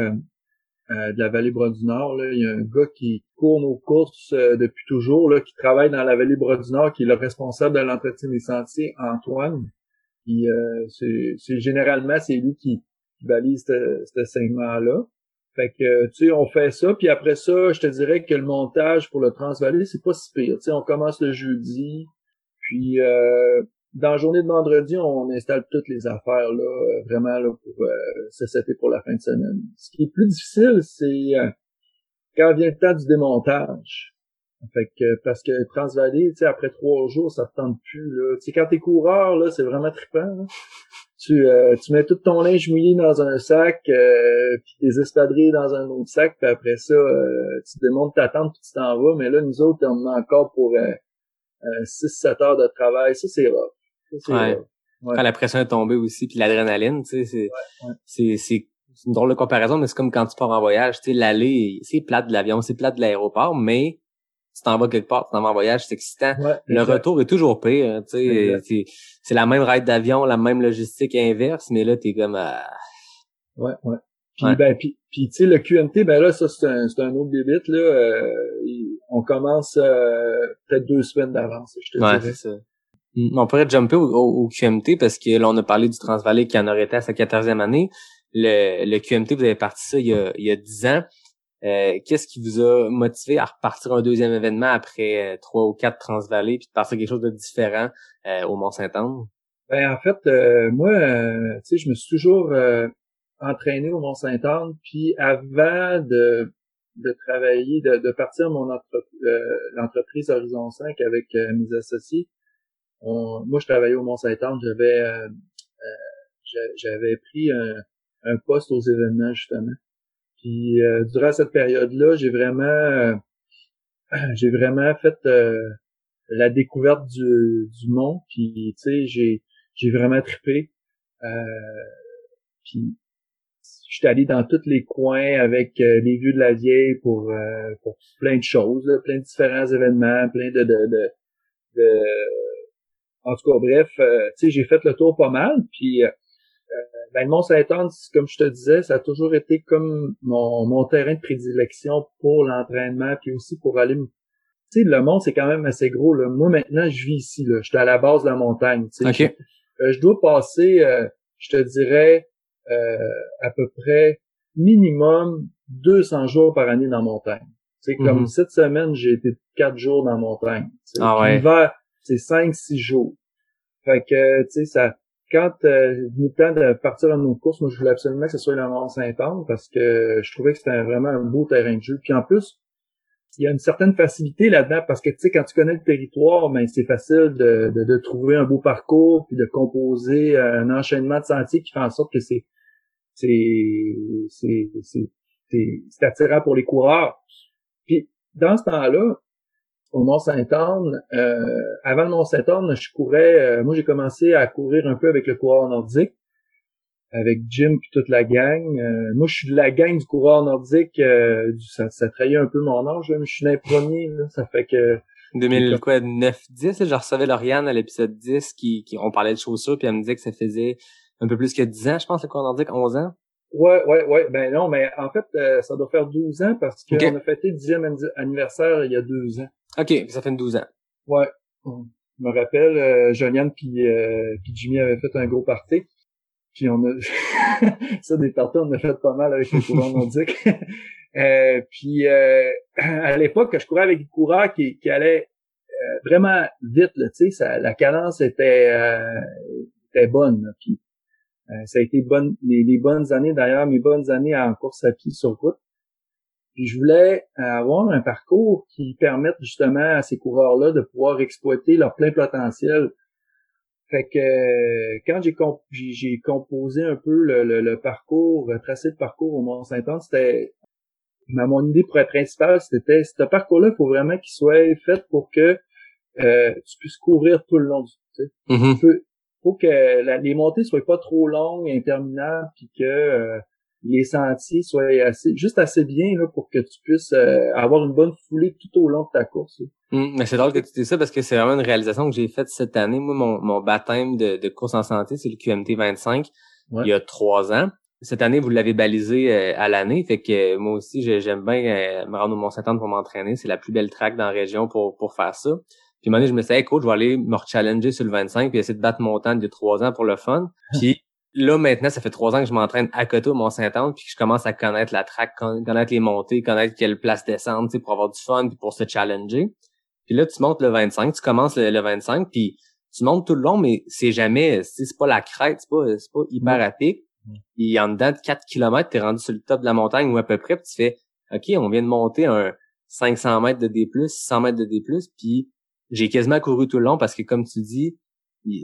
euh, de la vallée Bras du Nord. Là. Il y a un gars qui court nos courses euh, depuis toujours, là, qui travaille dans la vallée Bras du Nord, qui est le responsable de l'entretien des sentiers, Antoine. Puis euh, c'est généralement c'est lui qui, balise ce segment-là. Fait que tu sais, on fait ça, puis après ça, je te dirais que le montage pour le Transvalley, c'est pas si pire. Tu sais, on commence le jeudi, puis euh, dans la journée de vendredi, on installe toutes les affaires là, euh, vraiment là, pour euh, se setter pour la fin de semaine. Ce qui est plus difficile, c'est euh, quand vient le temps du démontage. Fait que parce que Transvalley, tu sais, après trois jours, ça te tente plus. Là. Tu quand t'es coureur, là, c'est vraiment trippant. Tu, euh, tu mets tout ton linge mouillé dans un sac, euh, puis tes espadrilles dans un autre sac, puis après ça, euh, tu démontes ta tente puis tu t'en vas. Mais là, nous autres, on a encore pour 6-7 heures de travail. Ça, c'est rough. C'est Ouais. Ouais. Quand la pression est tombée aussi, puis l'adrénaline, tu sais, c'est, c'est, une drôle de comparaison, mais c'est comme quand tu pars en voyage, tu sais, l'aller, c'est plate de l'avion, c'est plate de l'aéroport, mais tu t'en vas quelque part, tu t'en vas en voyage, c'est excitant. Ouais, Le retour est toujours pire, tu sais, c'est, c'est la même ride d'avion, la même logistique inverse, mais là, t'es comme, ah, Ouais, ouais. Puis, Ouais. ben, puis, puis, tu sais, le QMT, ben là, ça, c'est un, c'est un autre débit, là. euh, on commence euh, peut-être deux semaines d'avance, je te ouais, dirais. ça. On pourrait jumper au, au- au QMT parce que là, on a parlé du Transvalley qui en aurait été à sa 14e année. Le, le QMT, vous avez parti ça il y a, il y a 10 ans. Euh, Qu'est-ce qui vous a motivé à repartir un deuxième événement après euh, trois ou quatre Transvalley puis de partir quelque chose de différent euh, au Mont-Saint-Anne? Ben, en fait, euh, moi, euh, tu sais, je me suis toujours euh, entraîné au Mont-Saint-Anne, puis avant de, de travailler, de, de partir mon entre- l'entreprise Horizon 5 avec mes associés, on- moi, je travaillais au Mont-Saint-Anne, j'avais euh, euh, j'a- j'avais pris un, un poste aux événements, justement. Puis, euh, durant cette période-là, j'ai vraiment euh, j'ai vraiment fait euh, la découverte du, du mont, puis, tu sais, j'ai j'ai vraiment trippé. Puis je suis allé dans tous les coins avec les vieux de la vieille pour pour plein de choses, là, plein de différents événements, plein de de, de, de- en tout cas bref, euh, tu sais j'ai fait le tour pas mal. Puis euh, ben, le Mont Saint-Anne, comme je te disais, ça a toujours été comme mon, mon terrain de prédilection pour l'entraînement, puis aussi pour aller me tu sais, le mont, c'est quand même assez gros. Là. Moi, maintenant, je vis ici. Là. Je suis à la base de la montagne. tu sais. OK. Euh, je dois passer, euh, je te dirais, euh, à peu près minimum 200 jours par année dans la montagne. C'est comme Mhm. cette semaine, j'ai été quatre jours dans la montagne. tu sais. Ah Puis ouais. L'hiver, c'est cinq, six jours. Fait que, tu sais, ça, quand euh, venu le temps de partir à nos courses, moi, je voulais absolument que ce soit le Mont-Saint-Anne parce que je trouvais que c'était vraiment un beau terrain de jeu. Puis en plus, il y a une certaine facilité là-dedans parce que tu sais quand tu connais le territoire, ben c'est facile de, de, de trouver un beau parcours puis de composer un enchaînement de sentiers qui fait en sorte que c'est c'est c'est c'est attirant pour les coureurs. Puis dans ce temps-là, au Mont-Saint-Anne, euh, avant le Mont-Saint-Anne, je courais, euh, moi j'ai commencé à courir un peu avec le coureur nordique, avec Jim puis toute la gang. Euh, moi je suis de la gang du coureur nordique, euh, du- ça, ça trahit un peu mon âge, là, mais je suis dans les premiers, là, ça fait que 2000, quoi, 9, 10, là, je recevais Lauriane à l'épisode 10 qui, qui, on parlait de chaussures puis elle me disait que ça faisait un peu plus que 10 ans, je pense, le cours nordique, 11 ans. Ouais, ouais, ouais. Ben non, mais en fait, euh, ça doit faire 12 ans parce qu'on a fêté le 10e anni- anniversaire il y a deux ans. OK, ça fait une 12 ans. Ouais. Je me rappelle, euh, Joliane puis euh, Jimmy avaient fait un gros party. Puis on a ça des parties, on a fait pas mal avec les coureurs nordiques. Euh, puis euh, à l'époque, je courais avec des coureurs qui, qui allaient euh, vraiment vite, là, ça- la cadence était euh, était bonne. là. Puis euh, ça a été bonne les bonnes années d'ailleurs, mes bonnes années en course à pied sur route. Puis je voulais euh, avoir un parcours qui permette justement à ces coureurs-là de pouvoir exploiter leur plein potentiel. Fait que euh, quand j'ai comp- j'ai j'ai composé un peu le, le, le parcours, tracé de parcours au Mont-Saint-Anne, c'était ma mon idée pr- principale, c'était ce parcours-là, il faut vraiment qu'il soit fait pour que euh, tu puisses courir tout le long du. tu sais Mhm. faut, faut que la- les montées soient pas trop longues, interminables, puis que euh, les sentiers soient assez, juste assez bien là, pour que tu puisses euh, avoir une bonne foulée tout au long de ta course. Hum, mais c'est drôle que tu dises ça parce que c'est vraiment une réalisation que j'ai faite cette année. Moi, mon, mon baptême de, de course en santé, c'est le QMT 25, Ouais. il y a trois ans. Cette année, vous l'avez balisé euh, à l'année, fait que euh, moi aussi, j'ai- j'aime bien euh, me rendre au Mont-Saint-Anne pour m'entraîner. C'est la plus belle track dans la région pour, pour faire ça. Puis un moment donné, je me suis dit, hey, coach, je vais aller me challenger sur le 25 puis essayer de battre mon temps de trois ans pour le fun. Puis là, maintenant, ça fait trois ans que je m'entraîne à côté au Mont-Saint-Anne puis que je commence à connaître la track, con- connaître les montées, connaître quelle place descendre, tu sais, pour avoir du fun puis pour se challenger. Puis là, tu montes le 25, tu commences le, le 25, puis tu montes tout le long, mais c'est jamais, c'est pas la crête, c'est pas, c'est pas hyper à pic. Et en dedans de 4 km, t'es rendu sur le top de la montagne ou à peu près, puis tu fais, OK, on vient de monter un 500 mètres de D+, 600 mètres de D+, puis j'ai quasiment couru tout le long parce que, comme tu dis,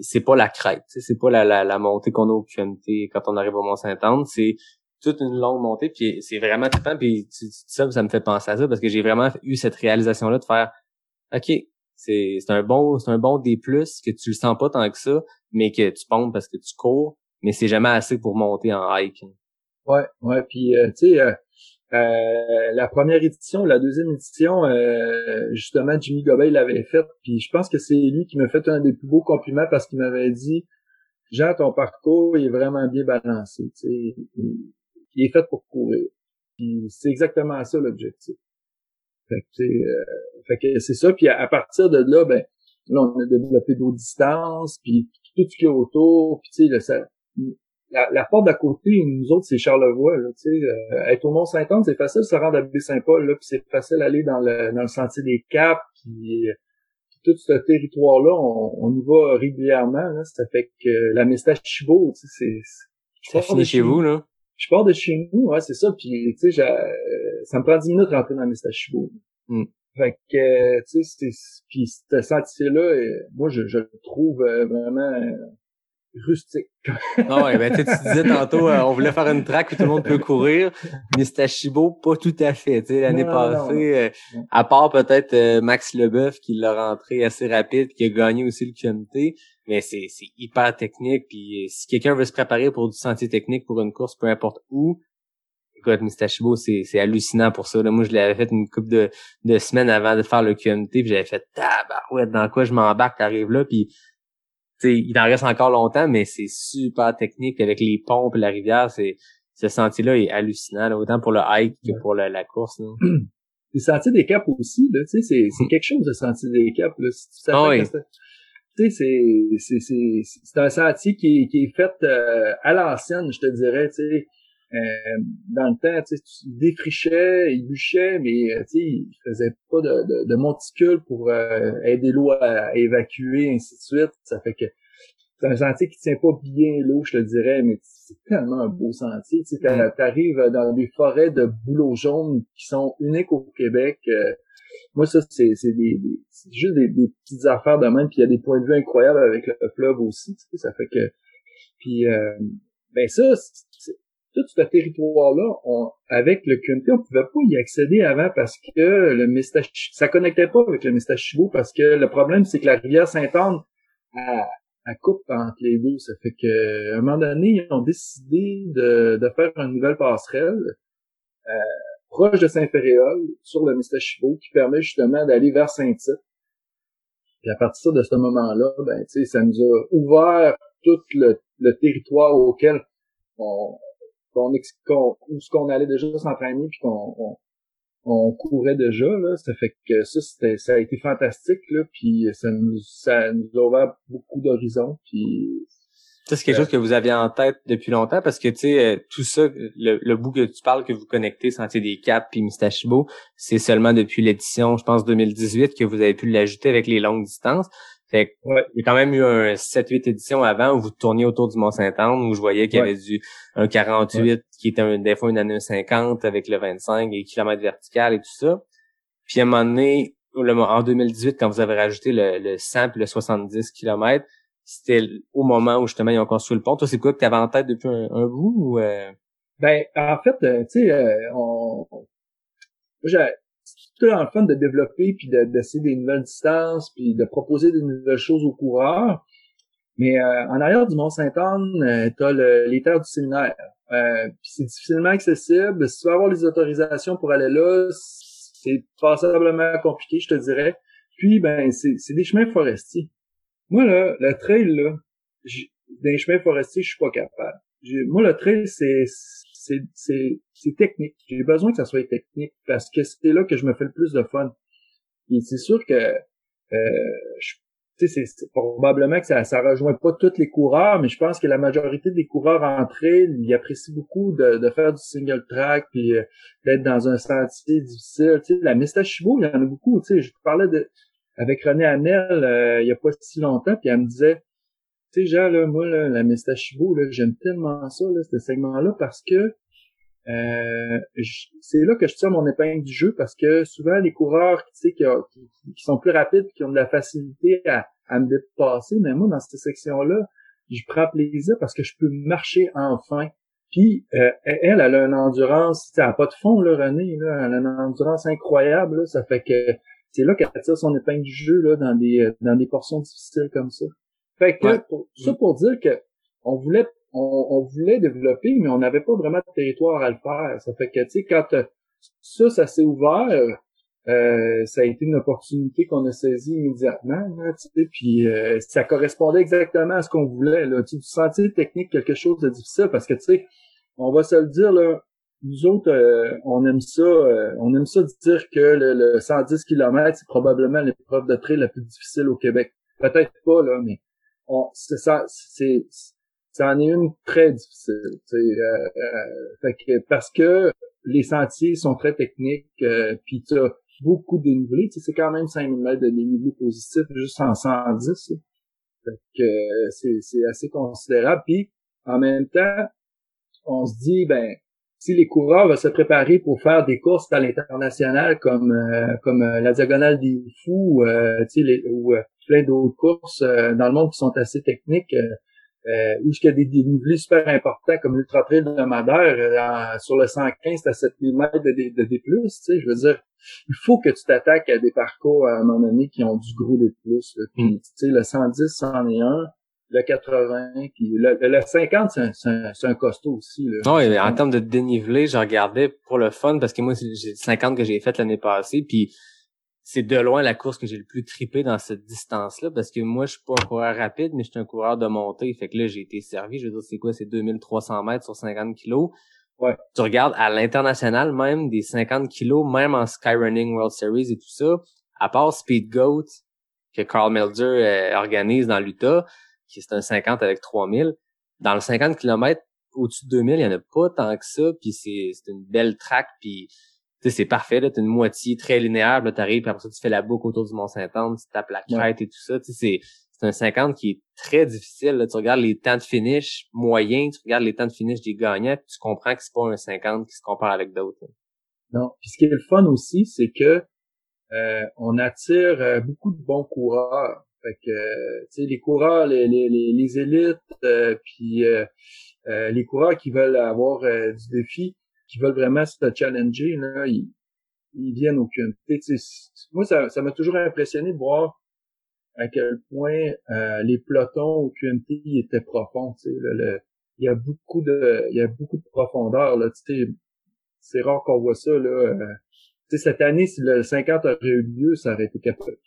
c'est pas la crête, c'est pas la, la, la montée qu'on a au QMT quand on arrive au Mont-Saint-Anne, c'est toute une longue montée, puis c'est vraiment trippant, puis ça, ça me fait penser à ça, parce que j'ai vraiment eu cette réalisation-là de faire, OK, c'est un bon c'est un bon D+, que tu le sens pas tant que ça, mais que tu pompes parce que tu cours, mais c'est jamais assez pour monter en hike. Ouais, ouais, puis euh, tu sais, euh, euh, la première édition, la deuxième édition, justement, Jimmy Gobey l'avait faite, puis je pense que c'est lui qui m'a fait un des plus beaux compliments parce qu'il m'avait dit Jean, ton parcours est vraiment bien balancé, tu sais, il, il, est fait pour courir. C'est exactement ça l'objectif. Fait que, euh, que c'est ça. Puis à, partir de là, ben, là, on a développé d'autres distances, puis tout ce qui est autour. Puis tu sais, la, la, porte d'à côté, nous autres, c'est Charlevoix. Là, tu sais, euh, être au Mont-Saint-Anne, c'est facile de se rendre à Baie-Saint-Paul, là, puis c'est facile d'aller dans le, dans le sentier des Caps, puis, tout ce territoire-là, on, y va régulièrement. Là, ça fait que la Chibo, tu sais, c'est... Ça chez vous, là? je pars de chez nous, ouais, c'est ça, puis tu sais, ça me prend 10 minutes de rentrer dans Mistachibo. Mm. Fait que, tu sais, puis ce sentier-là, euh, moi, je, je le trouve euh, vraiment euh, rustique. ah ouais, ben tu disais tantôt, on voulait faire une track où tout le monde peut courir. Mistachibo, pas tout à fait. Tu sais, l'année passée, à part peut-être Max Leboeuf qui l'a rentré assez rapide, qui a gagné aussi le QMT, mais c'est hyper technique puis euh, si quelqu'un veut se préparer pour du sentier technique pour une course peu importe où écoute Mistachibo c'est c'est hallucinant pour ça là moi je l'avais fait une couple de de semaines avant de faire le QMT puis j'avais fait ouais dans quoi je m'embarque arrive là puis tu sais il en reste encore longtemps mais c'est super technique avec les pompes et la rivière c'est ce sentier là est hallucinant autant pour le hike que pour la, course là. le sentier des caps aussi là tu sais c'est c'est quelque chose de sentier des caps là tu sais, c'est, c'est, c'est, un sentier qui, qui est fait euh, à l'ancienne, je te dirais, tu sais. Euh, dans le temps, tu sais, il défrichait, il bûchait, mais euh, tu sais, il faisait pas de, de, de monticule pour aider l'eau à, évacuer, ainsi de suite. Ça fait que c'est un sentier qui tient pas bien l'eau, je te dirais, mais c'est tellement un beau sentier. Tu sais, mm. t'arrives dans des forêts de bouleaux jaunes qui sont uniques au Québec. Moi, ça, c'est, c'est des, juste des, petites affaires de même, puis il y a des points de vue incroyables avec le fleuve aussi, tu sais, ça fait que... Puis, euh, ben ça, tout ce territoire-là, avec le QMT, on pouvait pas y accéder avant parce que le Mistachibo, ça connectait pas avec le Mistachibo parce que le problème, c'est que la rivière Sainte-Anne, elle, coupe entre les deux. Ça fait que, à un moment donné, ils ont décidé de, de faire une nouvelle passerelle. Euh, proche de Saint-Féréol, sur le Mistachibo, qui permet justement d'aller vers Saint-Tite. Et à partir de ce moment-là, ben, ça nous a ouvert tout le, territoire auquel on, qu'on, où ce qu'on allait déjà s'entraîner puis qu'on on, courait déjà là ça fait que ça c'était ça a été fantastique là puis ça nous ça nous a ouvert beaucoup d'horizons puis ça, c'est quelque chose que vous aviez en tête depuis longtemps parce que, tu sais, euh, tout ça, le, bout que tu parles, que vous connectez Sentier des Caps puis Mistachibo, c'est seulement depuis l'édition, je pense, 2018 que vous avez pu l'ajouter avec les longues distances. Fait il y a quand même eu un 7-8 éditions avant où vous tourniez autour du Mont-Saint-Anne où je voyais qu'il y avait du un 48 qui était un, des fois une année 50 avec le 25 et kilomètres vertical et tout ça. Puis à un moment donné, en 2018, quand vous avez rajouté le, le 100 puis le 70 km, c'était au moment où justement ils ont construit le pont. Toi, c'est quoi que tu avais en tête depuis un, bout ou euh? Ben, en fait, euh, tu sais, euh, on... j'ai tout le fun de développer puis d'essayer des nouvelles distances puis de proposer des nouvelles choses aux coureurs. Mais en arrière du Mont-Saint-Anne, tu as les terres du séminaire. puis c'est difficilement accessible. Si tu veux avoir les autorisations pour aller là, c'est passablement compliqué, je te dirais. Puis, ben, c'est des chemins forestiers. Moi, là, le trail, là, les chemins forestiers, je suis pas capable. Moi, le trail, c'est, c'est, technique. J'ai besoin que ça soit technique parce que c'est là que je me fais le plus de fun. Et c'est sûr que, euh, c'est probablement que ça, ça rejoint pas tous les coureurs, mais je pense que la majorité des coureurs en trail, ils apprécient beaucoup de, de faire du single track puis euh, d'être dans un sentier difficile. Tu sais, la Mistachibo, il y en a beaucoup. Je parlais de avec René Hamel euh, il y a pas si longtemps, puis elle me disait, tu sais, Jean, là, moi, là, la Mestachibo, là, j'aime tellement ça, là, ce segment-là, parce que euh, c'est là que je tire mon épingle du jeu, parce que souvent, les coureurs sais, qui, qui, sont plus rapides, qui ont de la facilité à, à me dépasser, mais moi, dans cette section-là, je prends plaisir parce que je peux marcher enfin. Puis euh, elle, elle a une endurance, elle n'a pas de fond, là, René, là, elle a une endurance incroyable, là, ça fait que c'est là qu'elle tire son épingle du jeu là, dans des euh, dans des portions difficiles comme ça. Fait que pour, ça pour dire que on voulait on, voulait développer, mais on n'avait pas vraiment de territoire à le faire. Ça fait que tu sais, quand euh, ça, ça s'est ouvert, euh, ça a été une opportunité qu'on a saisie immédiatement. Là, puis ça correspondait exactement à ce qu'on voulait. Là. Tu sentais technique quelque chose de difficile parce que tu sais, on va se le dire là, nous autres, euh, on aime ça, euh, on aime ça dire que le, 110 km, c'est probablement l'épreuve de trail la plus difficile au Québec. Peut-être pas, là, mais on, c'est ça, c'est, ça en est une très difficile. Euh, fait que, parce que les sentiers sont très techniques, puis tu as beaucoup de dénivelé. C'est quand même 5000 mètres de dénivelé positif juste en 110. Fait que c'est, c'est assez considérable. Puis en même temps, on se dit, ben, si les coureurs vont se préparer pour faire des courses à l'international comme euh, comme euh, la diagonale des fous euh, les, ou euh, plein d'autres courses dans le monde qui sont assez techniques où il y a des dénivelés super importants comme l'Ultra Trail de Madère sur le 115 à 7000 mètres de, de, de, tu sais je veux dire il faut que tu t'attaques à des parcours à un moment donné qui ont du gros de plus puis mm. tu sais le 110 c'en est un le 80, puis le, le 50, c'est un, un, costaud aussi. Là. Non, en termes de dénivelé, je regardais pour le fun, parce que moi, j'ai 50 que j'ai fait l'année passée, puis c'est de loin la course que j'ai le plus tripé dans cette distance-là, parce que moi, je suis pas un coureur rapide, mais je suis un coureur de montée, fait que là, j'ai été servi, je veux dire, c'est quoi, c'est 2300 mètres sur 50 kilos. Ouais. Tu regardes à l'international, même des 50 kilos, même en Skyrunning World Series et tout ça, à part Speed Goat, que Carl Melzer euh, organise dans l'Utah, qui c'est un 50 avec 3000. Dans le 50 km au-dessus de 2000, il y en a pas tant que ça, puis c'est c'est une belle track puis c'est parfait là, t'as une moitié très linéaire, là t'arrives puis après ça tu fais la boucle autour du Mont Saint-Anne, tu tapes la crête et tout ça, tu sais c'est c'est un 50 qui est très difficile. Là. Tu regardes les temps de finish moyens, tu regardes les temps de finish des gagnants, puis tu comprends que c'est pas un 50 qui se compare avec d'autres. Non. Puis ce qui est le fun aussi, c'est que euh, on attire euh, beaucoup de bons coureurs. Fait que, euh, tu sais, les coureurs, les, les, les, élites, euh, puis euh, les coureurs qui veulent avoir du défi, qui veulent vraiment se challenger, là, ils, ils viennent au QMT. Moi, ça, ça m'a toujours impressionné de voir à quel point les pelotons au QMT étaient profonds. Tu sais, le, il y a beaucoup de, il y a beaucoup de profondeur là. Tu sais, c'est rare qu'on voit ça là. tu sais, cette année, si le 50 aurait eu lieu, ça aurait été capable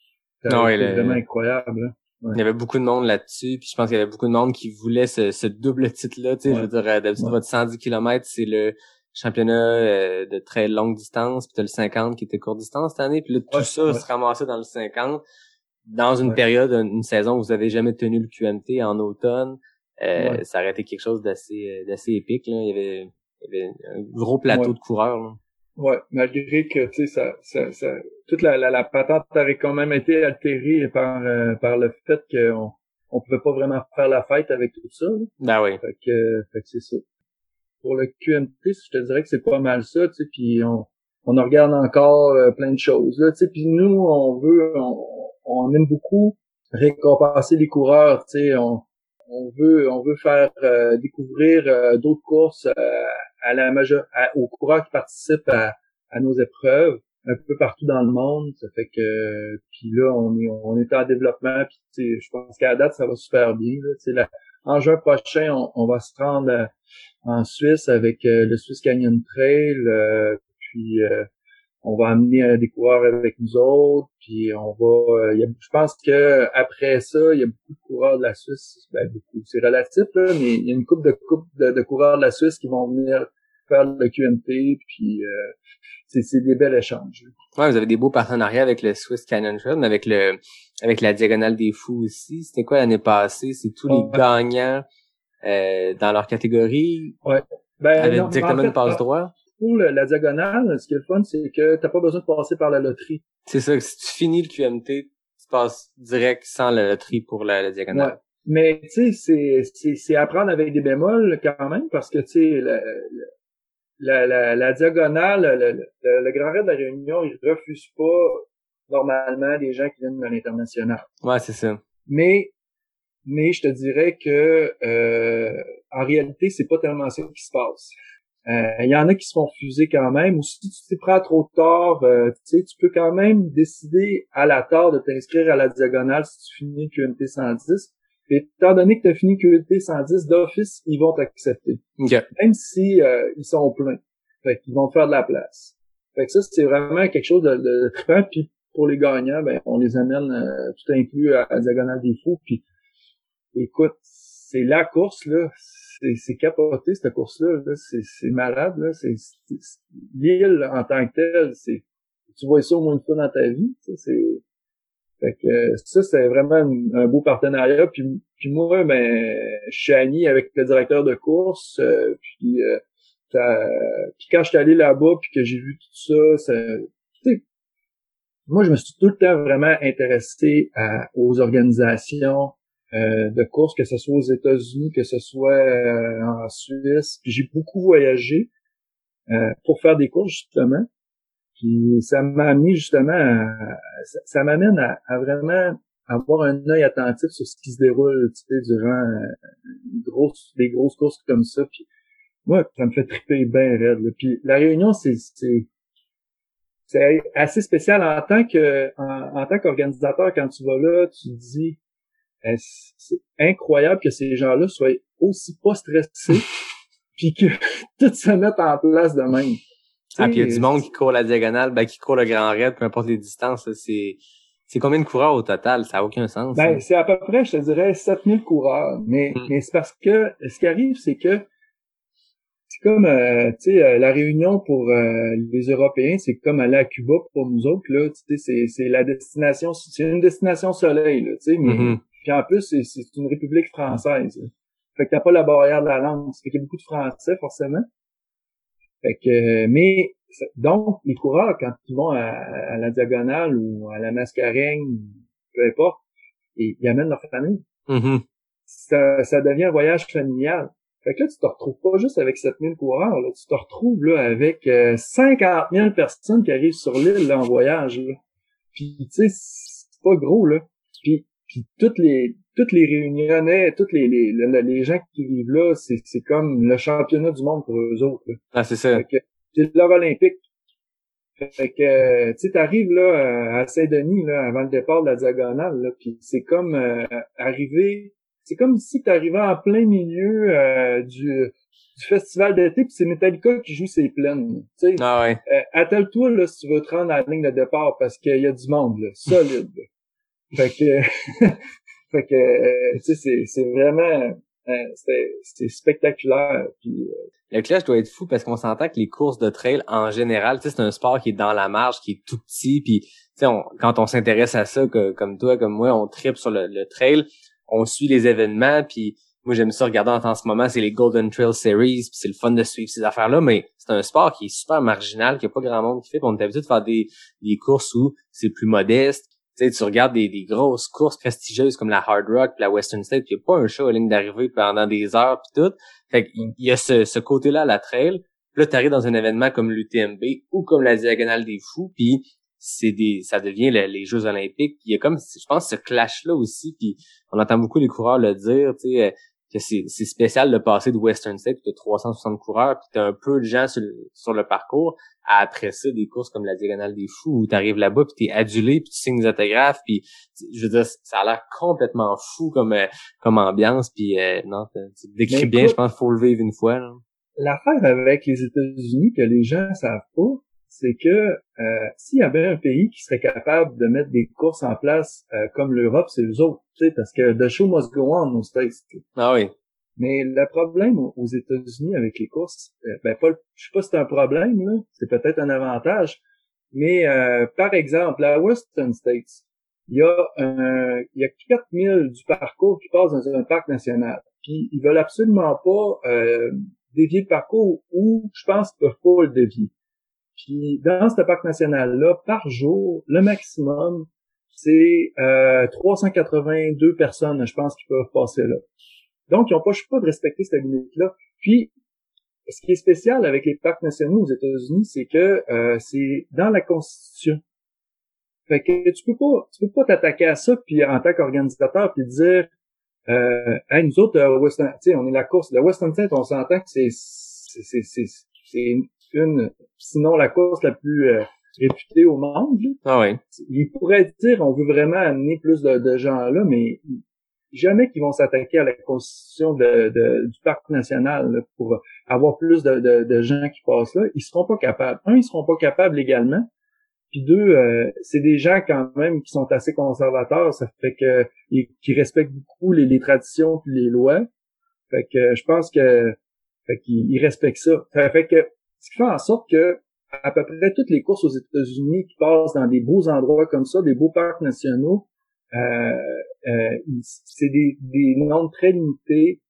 non, il est vraiment incroyable. Il y avait beaucoup de monde là-dessus, puis je pense qu'il y avait beaucoup de monde qui voulait ce, ce double titre-là. Tu sais, je veux dire, euh, d'habitude, votre 110 km, c'est le championnat euh, de très longue distance, puis t'as le 50 qui était courte distance cette année, puis là, tout ça se ramassait dans le 50 dans une période, une saison où vous avez jamais tenu le QMT en automne. Euh, ça aurait été quelque chose d'assez d'assez épique. Là. Il, y avait, il y avait un gros plateau de coureurs. Là. Ouais, malgré que tu sais ça, ça, ça, toute la, la, la, patente avait quand même été altérée par euh, par le fait qu'on on pouvait pas vraiment faire la fête avec tout ça. Ben oui. Fait que, fait que c'est ça. Pour le QMT, je te dirais que c'est pas mal ça, tu sais, puis on, on regarde encore euh, plein de choses là, tu sais, puis nous on veut on, on, aime beaucoup récompenser les coureurs, tu sais, on on veut on veut faire euh, découvrir d'autres courses à la major aux coureurs qui participent à, à, nos épreuves un peu partout dans le monde. Ça fait que puis là, on est on est en développement, puis je pense qu'à date, ça va super bien. Là, en juin prochain, on, va se rendre euh, en Suisse avec euh, le Swiss Canyon Trail, euh, puis on va amener des coureurs avec nous autres, puis on va. je pense que après ça, il y a beaucoup de coureurs de la Suisse, ben beaucoup, c'est relatif mais il y a une coupe de coupe de, coureurs de la Suisse qui vont venir faire le QMT, puis euh, c'est des belles échanges. Ouais, vous avez des beaux partenariats avec le Swiss Canyon Trail, mais avec le avec la Diagonale des Fous aussi. C'était quoi l'année passée? C'est tous les gagnants euh, dans leur catégorie? Ouais. Ben, avec directement une passe droit? Pour la diagonale, ce qui est le fun, c'est que t'as pas besoin de passer par la loterie. C'est ça, si tu finis le QMT, tu passes direct sans le, tri pour la, la diagonale. Ouais. Mais tu sais, c'est, c'est, c'est à prendre avec des bémols quand même, parce que tu sais, la, la, la, diagonale, le, le, le Grand Raid de la Réunion, il refuse pas normalement des gens qui viennent de l'international. Ouais, c'est ça. Mais mais je te dirais que euh, en réalité, c'est pas tellement ça qui se passe. Euh, Il y en a qui se font refuser quand même, ou si tu t'y prends trop tard, euh, tu peux quand même décider à la tard de t'inscrire à la diagonale si tu finis QMT 110. Étant donné que tu as fini QMT 110 d'office, ils vont t'accepter. Okay. Même si euh, ils sont pleins. Fait qu'ils vont te faire de la place. Fait que ça, c'est vraiment quelque chose de, de trippant. Puis pour les gagnants, ben, on les amène euh, tout inclus à la diagonale des fous. Puis écoute, c'est la course, là. C'est capoté, cette course-là. -là, c'est malade, là. C'est L'île, en tant que telle, c'est tu vois ça au moins une fois dans ta vie. C'est fait que ça, c'est vraiment un, beau partenariat. Puis, moi, ben, je suis ami avec le directeur de course. Euh, puis, euh, quand je suis allé là-bas, puis que j'ai vu tout ça, ça moi, je me suis tout le temps vraiment intéressé à, aux organisations euh, de course, que ce soit aux États-Unis, que ce soit euh, en Suisse. Puis j'ai beaucoup voyagé euh, pour faire des courses, justement. Puis ça m'a amené justement à, ça, m'amène à, vraiment avoir un œil attentif sur ce qui se déroule tu sais, durant une grosse, des grosses courses comme ça. Puis moi, ça me fait triper bien raide. Puis la réunion, c'est c'est assez spécial en tant que en, tant qu'organisateur quand tu vas là, tu te dis eh, c'est incroyable que ces gens-là soient aussi pas stressés puis que tout se mette en place de même. Ah, puis il y a du monde qui court la diagonale, ben, qui court le grand raid, peu importe les distances, c'est, c'est combien de coureurs au total? Ça n'a aucun sens. Ben, c'est à peu près, je te dirais, 7000 coureurs. Mais, mm. mais c'est parce que, ce qui arrive, c'est que c'est comme euh, tu sais euh, la réunion pour euh, les Européens, c'est comme aller à Cuba pour nous autres là, tu sais c'est c'est la destination c'est une destination soleil là, tu sais mais mm-hmm. puis en plus c'est c'est une république française. Fait que t'as pas la barrière de la langue, fait qu'il y a beaucoup de français forcément. Fait que mais donc les coureurs quand ils vont à, la diagonale ou à la mascareigne, peu importe, ils, ils amènent leur famille. Mm-hmm. Ça, ça devient un voyage familial. Fait que là, tu te retrouves pas juste avec 7000 coureurs, là, tu te retrouves là avec euh, 50 000 personnes qui arrivent sur l'île en voyage. Là. Puis tu sais, c'est pas gros là. Puis, puis toutes les toutes les réunionnais, toutes les, les, les, gens qui vivent là, c'est, c'est comme le championnat du monde pour eux autres. Là. Ah, c'est ça. c'est l'heure olympique. Fait que, tu sais, t'arrives là à Saint-Denis, là, avant le départ de la diagonale, là, puis c'est comme euh, arriver c'est comme si tu arrivais en plein milieu euh, du, du festival d'été puis c'est Metallica qui joue ses plaines. Tu sais, ah ouais. Euh, attelle-toi là si tu veux te rendre à la ligne de départ parce qu'il y a du monde là, solide. Fait que fait que euh, tu sais c'est vraiment c'est spectaculaire puis le clash doit être fou parce qu'on s'entend que les courses de trail en général, c'est un sport qui est dans la marge, qui est tout petit, puis on, quand on s'intéresse à ça, que, comme toi, comme moi, on tripe sur le, le trail on suit les événements, puis moi j'aime ça regarder en, ce moment, c'est les Golden Trail Series, puis c'est le fun de suivre ces affaires-là, mais c'est un sport qui est super marginal, qu'il n'y a pas grand monde qui fait, on est habitué de faire des, des courses où c'est plus modeste. Tu regardes des, des grosses courses prestigieuses comme la Hard Rock, la Western State, il n'y a pas un show à ligne d'arrivée pendant des heures puis tout. Fait qu'il y a ce, ce côté-là à la trail. Puis là, tu arrives dans un événement comme l'UTMB ou comme la Diagonale des Fous, puis c'est des ça devient les Jeux olympiques il y a comme je pense ce clash là aussi puis on entend beaucoup les coureurs le dire tu sais euh, que c'est c'est spécial de passer de Western State de 360 coureurs puis t'as un peu de gens sur le, sur le parcours à après ça des courses comme la diagonale des fous où t'arrives là-bas puis t'es adulé puis tu signes des autographes puis je veux dire ça a l'air complètement fou comme euh, comme ambiance puis euh, non tu décris bien je pense faut le vivre une fois l'affaire avec les États-Unis que les gens savent pas c'est que euh, s'il y avait un pays qui serait capable de mettre des courses en place euh, comme l'Europe, c'est les autres, parce que the show must go on aux States. Ah oui. Mais le problème aux États-Unis avec les courses, euh, ben pas, je sais pas si c'est un problème là, c'est peut-être un avantage, mais par exemple, à Western States, il y a un, il y a 4000 du parcours qui passe dans un parc national. Puis ils veulent absolument pas dévier le parcours ou je pense qu'ils peuvent pas le dévier. Puis dans ce parc national-là, par jour, le maximum, c'est euh, 382 personnes, je pense, qui peuvent passer là. Donc, ils n'ont pas de respecter cette limite-là. Puis, ce qui est spécial avec les parcs nationaux aux États-Unis, c'est que euh, c'est dans la Constitution. Fait que tu peux pas, tu peux pas t'attaquer à ça puis en tant qu'organisateur puis dire, euh, hey, nous autres, euh, Western, on est la course, le Western State, on s'entend que c'est, c'est, c'est, c'est une, sinon la course la plus euh, réputée au monde. Là. Ah oui. Ils pourraient dire, on veut vraiment amener plus de, de gens là, mais jamais qu'ils vont s'attaquer à la constitution de, de, du parc national là, pour avoir plus de, de, de, gens qui passent là. Ils seront pas capables. Un, ils seront pas capables légalement. Puis deux, euh, c'est des gens quand même qui sont assez conservateurs. Ça fait que qui respectent beaucoup les, les traditions puis les lois. Fait que je pense que fait qu'ils ils respectent ça. Ça fait que ce qui fait en sorte que à peu près toutes les courses aux États-Unis qui passent dans des beaux endroits comme ça, des beaux parcs nationaux, euh, euh, c'est des, des nombres très limités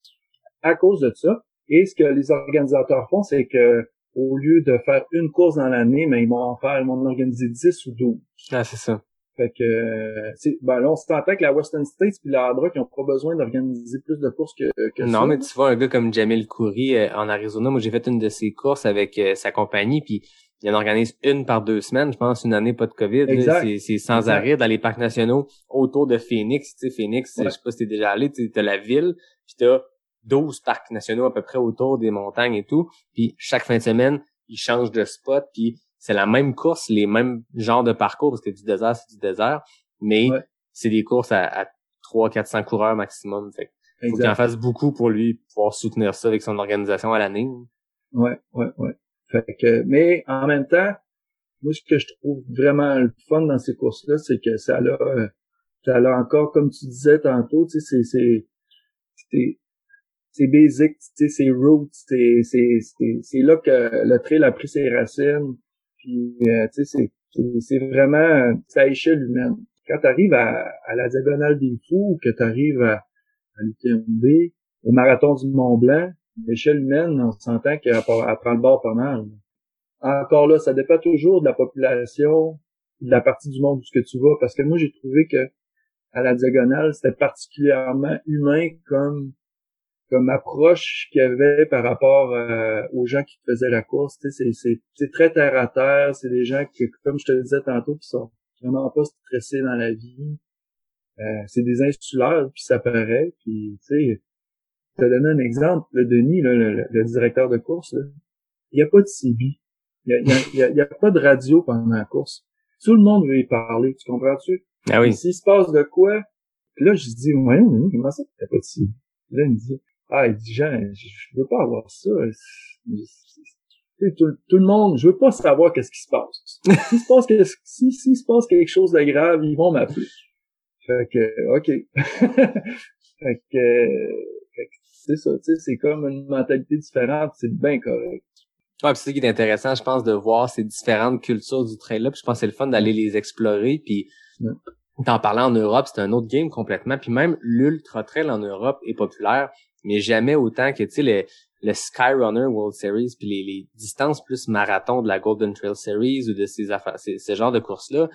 à cause de ça. Et ce que les organisateurs font, c'est que au lieu de faire une course dans l'année, mais ils vont en faire, ils vont en organiser 10 ou 12. Ah, c'est ça. Fait que, c'est, ben là, on s'entend que la Western States puis la Hard Rock, ils ont pas besoin d'organiser plus de courses que, que non, mais tu vois, un gars comme Jamil Khoury euh, en Arizona, moi, j'ai fait une de ses courses avec euh, sa compagnie, puis il en organise une par deux semaines, je pense, une année pas de COVID. C'est sans arrêt dans les parcs nationaux autour de Phoenix. Tu sais, Phoenix, je sais pas si t'es déjà allé, tu as la ville, puis t'as 12 parcs nationaux à peu près autour des montagnes et tout. Puis chaque fin de semaine, ils changent de spot, puis c'est la même course, les mêmes genres de parcours, parce que du désert, c'est du désert, mais c'est des courses à, à 300-400 coureurs maximum. Fait faut qu'il en fasse beaucoup pour lui pouvoir soutenir ça avec son organisation à l'année. Ouais, ouais, ouais. Fait que, mais en même temps, moi, ce que je trouve vraiment le fun dans ces courses-là, c'est que ça a, ça a encore, comme tu disais tantôt, tu sais, c'est, c'est, c'est basic, tu sais, c'est roots, c'est, c'est, c'est, là que le trail a pris ses racines. Puis, euh, tu sais, c'est, c'est vraiment, c'est à échelle humaine. Quand tu arrives à, à la diagonale des fous, ou que tu arrives à, à l'UTMB, au marathon du Mont Blanc, l'échelle humaine, on s'entend qu'elle prend le bord pas mal. Encore là, ça dépend toujours de la population, de la partie du monde où ce que tu vas, parce que moi, j'ai trouvé que à la diagonale, c'était particulièrement humain comme comme approche qu'il y avait par rapport euh, aux gens qui faisaient la course. C'est très terre à terre, c'est des gens qui, comme je te le disais tantôt, qui sont vraiment pas stressés dans la vie. Euh, c'est des insulaires, puis ça paraît. Puis, tu sais, te donner un exemple, le Denis, le, directeur de course, il n'y a pas de CB. Il n'y a, y a, pas de radio pendant la course. Tout le monde veut y parler, tu comprends-tu? Ah oui. S'il se passe de quoi, là, je dis, ouais, comment ça, t'as pas de CB? Là, il me dit, ah, il dit, Jean, je, veux pas avoir ça. Tout, tout, le monde, je veux pas savoir qu'est-ce qui se passe. S'il se passe, si, s'il se passe quelque chose de grave, ils vont m'appeler. Fait que, ok. fait que, c'est ça, tu sais, c'est comme une mentalité différente, c'est bien correct. Ouais, c'est ça qui est intéressant, je pense, de voir ces différentes cultures du trail-là, puis je pense que c'est le fun d'aller les explorer, puis t'en parlant en Europe, c'est un autre game complètement, puis même l'ultra trail en Europe est populaire, mais jamais autant que, tu sais, le, le Skyrunner World Series, puis les, les, distances plus marathon de la Golden Trail Series ou de ces affaires, ces, ce genre de courses-là,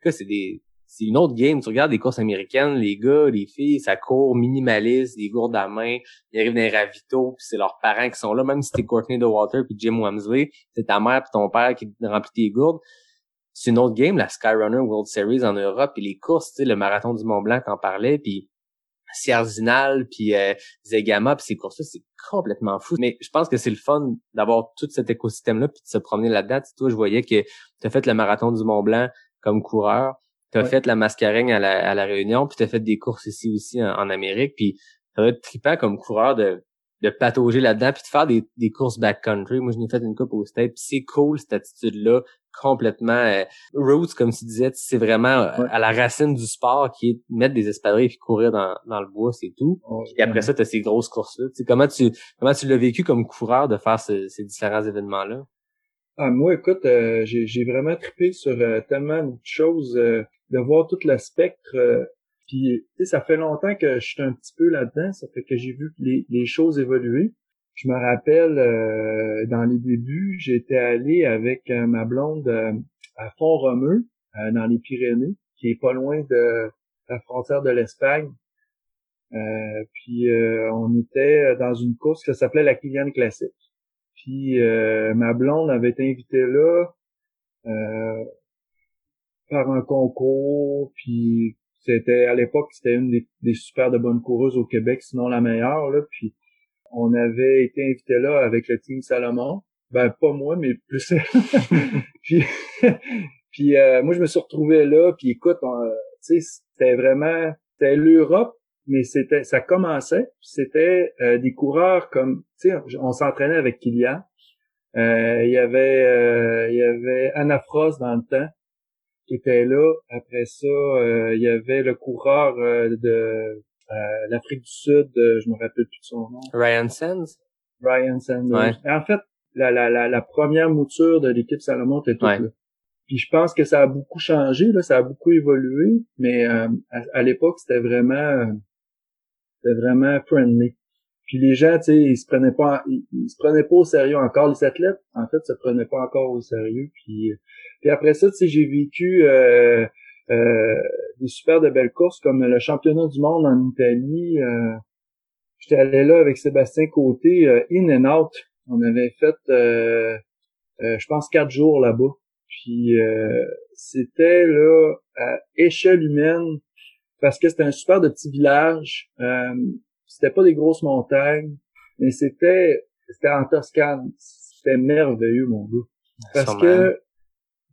que c'est des c'est une autre game. Tu regardes des courses américaines, les gars, les filles, ça court minimaliste, des gourdes à main, ils arrivent dans les ravitaux, puis c'est leurs parents qui sont là, même si t'es Courtney de Water puis Jim Wamsley, c'est ta mère puis ton père qui remplit tes gourdes. C'est une autre game, la Skyrunner World Series en Europe, puis les courses, tu sais, le marathon du Mont Blanc t'en parlais, puis Sierzinal, puis euh, Zegama, puis ces courses-là, c'est complètement fou. Mais je pense que c'est le fun d'avoir tout cet écosystème-là, puis de se promener là-dedans. Toi, je voyais que tu as fait le marathon du Mont Blanc comme coureur, T'as fait la mascareigne à la, à la Réunion, puis t'as fait des courses ici aussi en, Amérique, puis ça va être trippant comme coureur de, de patauger là-dedans, puis de faire des, des courses backcountry. Moi, je n'ai fait une coupe au State, puis c'est cool cette attitude-là, complètement euh, roots, comme tu disais, c'est vraiment euh, à la racine du sport qui est mettre des espadrilles puis courir dans, dans le bois, c'est tout. et après ça, tu as ces grosses courses-là. comment tu comment tu l'as vécu comme coureur de faire ces différents événements-là? Ah, moi, écoute, euh, j'ai vraiment trippé sur tellement de choses de voir tout le spectre. Euh, puis, ça fait longtemps que je suis un petit peu là-dedans. Ça fait que j'ai vu les, les, choses évoluer. Je me rappelle, euh, dans les débuts, j'étais allé avec euh, ma blonde à Font-Romeu, dans les Pyrénées. qui est pas loin de la frontière de l'Espagne. Euh, puis euh, on était dans une course qui s'appelait la Kilian Classique. Puis euh, ma blonde avait été invitée là par un concours. Puis c'était à l'époque c'était une des, des, super de bonnes coureuses au Québec, sinon la meilleure. Là. Puis on avait été invité là avec le team Salomon. Ben pas moi, mais plus. puis puis moi je me suis retrouvé là. Puis écoute, tu sais c'était vraiment c'était l'Europe mais c'était ça commençait c'était euh, des coureurs comme tu sais on s'entraînait avec Kylian euh, il y avait euh, il y avait Anna dans le temps qui était là. Après ça il y avait le coureur de l'Afrique du Sud je me rappelle plus de son nom. Ryan Sands? Ryan Sands en fait la, la, la, la, première mouture de l'équipe Salomon était toute là. Puis je pense que ça a beaucoup changé, là, ça a beaucoup évolué, mais à, à l'époque, c'était vraiment c'était vraiment friendly. Puis les gens, tu sais, ils se prenaient pas, ils, se prenaient pas au sérieux encore. Les athlètes, en fait, se prenaient pas encore au sérieux. Puis, puis après ça, tu sais, j'ai vécu euh, euh, des super de belles courses comme le championnat du monde en Italie. Euh, J'étais allé là avec Sébastien Côté, euh, in and out. On avait fait, euh, euh, je pense, quatre jours là-bas. Puis c'était là à échelle humaine parce que c'était un super de petit village. C'était pas des grosses montagnes, mais c'était c'était en Toscane. C'était merveilleux, mon gars. Parce que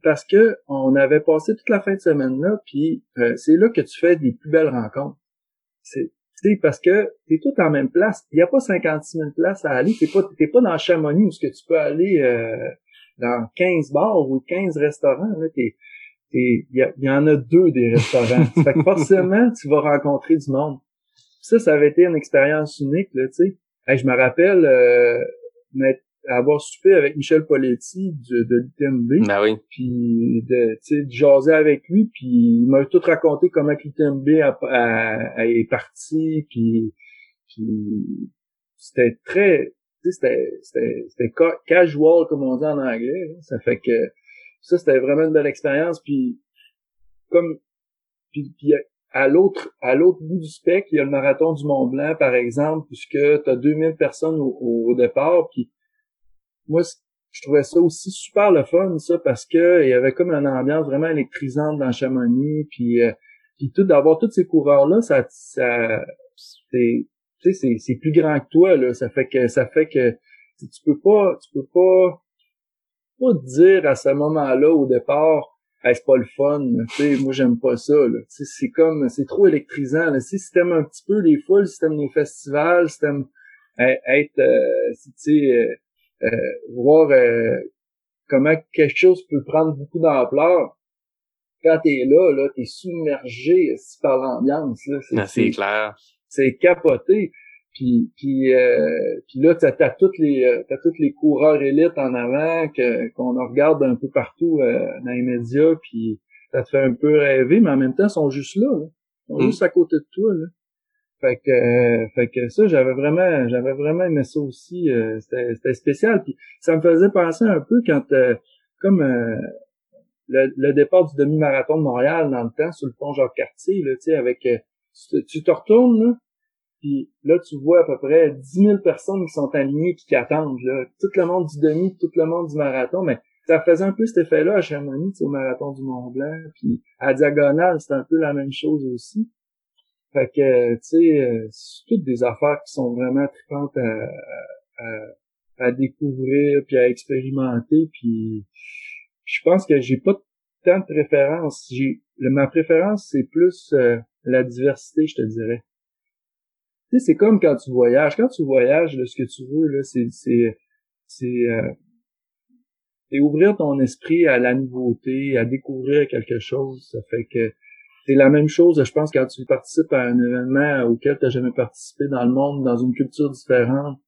parce que on avait passé toute la fin de semaine là, puis euh, c'est là que tu fais des plus belles rencontres. C'est parce que t'es tout en même place. Il n'y a pas 56 000 places à aller. T'es pas, t'es pas dans Chamonix où ce que tu peux aller euh, dans 15 bars ou 15 restaurants. Là, t'es, il y, en a deux des restaurants. fait que forcément, tu vas rencontrer du monde. Ça, ça avait été une expérience unique, là, tu sais. je me rappelle euh, avoir soupé avec Michel Poletti de, de l'UTMB. Ben oui. Puis de, tu sais, jaser avec lui, puis il m'a tout raconté comment l'UTMB est parti, puis, puis c'était très, tu sais, c'était, c'était casual, comme on dit en anglais. Ça fait que ça, c'était vraiment une belle expérience. Puis, comme, puis, à l'autre, à l'autre bout du spectre, il y a le marathon du Mont Blanc, par exemple, puisque tu as 2000 personnes au, départ. Puis, moi, je trouvais ça aussi super le fun, ça, parce que il y avait comme une ambiance vraiment électrisante dans Chamonix. Puis, euh, puis tout d'avoir tous ces coureurs-là, ça, ça c'est, c'est plus grand que toi, là. Ça fait que, ça fait que tu peux pas, tu peux pas pas dire à ce moment-là au départ c'est pas le fun, tu sais, moi j'aime pas ça. C'est comme c'est trop électrisant. Là. Si t'aimes un petit peu les foules, si t'aimes les festivals, si t'aimes être euh, tu euh, euh, voir comment quelque chose peut prendre beaucoup d'ampleur, quand t'es là, là, t'es submergé par l'ambiance. Là. C'est clair. C'est capoté. Puis, puis, euh, puis là, t'as as toutes les euh, t'as toutes les coureurs élites en avant que qu'on regarde un peu partout euh, dans les médias, puis ça te fait un peu rêver, mais en même temps, ils sont juste là, ils sont mm. juste à côté de toi. Là. Fait que, euh, fait que ça, j'avais vraiment, j'avais vraiment aimé ça aussi. C'était spécial. Puis ça me faisait penser un peu quand, comme le, le, départ du demi-marathon de Montréal dans le temps sur le pont Jacques-Cartier, là, tu sais, avec, tu te retournes là, puis là, tu vois à peu près 10 000 personnes qui sont alignées puis qui attendent. Là. Tout le monde du demi, tout le monde du marathon. Mais ça faisait un peu cet effet-là à Chamonix, au marathon du Mont-Blanc. Puis à Diagonale, c'est un peu la même chose aussi. Fait que, tu sais, euh, c'est toutes des affaires qui sont vraiment tripantes à, à, découvrir puis à expérimenter. Puis je pense que j'ai pas tant de préférences. J'ai ma préférence, c'est plus euh, la diversité, je te dirais sais, c'est comme quand tu voyages. Quand tu voyages, là, ce que tu veux, là, c'est, c'est, c'est, euh, ouvrir ton esprit à la nouveauté, à découvrir quelque chose. Ça fait que c'est la même chose, je pense, quand tu participes à un événement auquel tu n'as jamais participé dans le monde, dans une culture différente.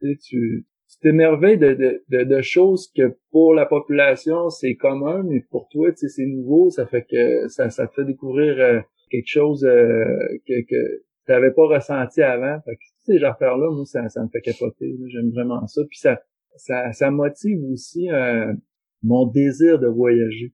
Tu sais, tu, t'émerveilles de, de, de, de, choses que pour la population, c'est commun, mais pour toi, tu sais, c'est nouveau. Ça fait que ça, ça te fait découvrir euh, quelque chose euh, que, que t'avais pas ressenti avant. Fait que, ces affaires-là, moi, ça, ça me fait capoter. J'aime vraiment ça. Puis ça, ça, ça motive aussi euh, mon désir de voyager.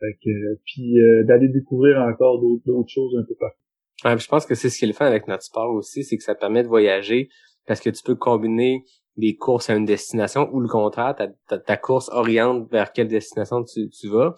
Fait que, puis euh, d'aller découvrir encore d'autres choses un peu partout. Ouais, je pense que c'est ce qui est le fun avec notre sport aussi, c'est que ça permet de voyager parce que tu peux combiner des courses à une destination ou le contraire, ta, ta, course oriente vers quelle destination tu, tu vas.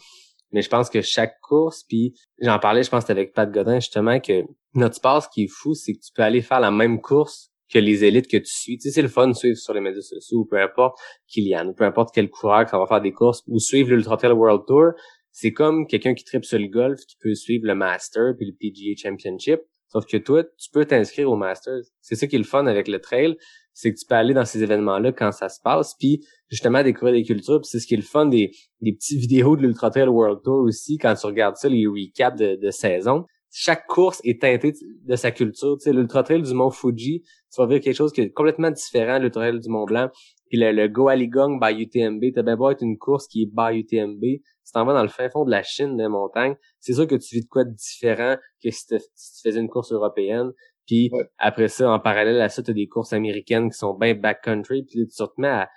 Mais je pense que chaque course, puis j'en parlais, je pense, avec Pat Godin, justement, que notre sport, ce qui est fou, c'est que tu peux aller faire la même course que les élites que tu suis. Tu sais, c'est le fun de suivre sur les médias sociaux, ou peu importe Kylian, ou peu importe quel coureur qui va faire des courses, ou suivre l'Ultra Trail World Tour. C'est comme quelqu'un qui tripe sur le golf, qui peut suivre le Master puis le PGA Championship. Sauf que toi, tu peux t'inscrire au Masters. C'est ça qui est le fun avec le trail, c'est que tu peux aller dans ces événements-là quand ça se passe, puis justement découvrir des cultures. Puis c'est ce qui est le fun des, des petites vidéos de l'Ultra Trail World Tour aussi, quand tu regardes ça, les recaps de, de saison. Chaque course est teintée de sa culture. Tu sais, l'Ultra Trail du Mont Fuji, tu vas voir quelque chose qui est complètement différent de l'Ultra Trail du Mont Blanc. Puis le, le Goaligong by UTMB, t'as bien beau être une course qui est by UTMB. Si t'en vas dans le fin fond de la Chine, des montagnes, c'est sûr que tu vis de quoi de différent que si, tu faisais une course européenne. Puis après ça, en parallèle à ça, tu as des courses américaines qui sont bien backcountry. Puis tu te mets à,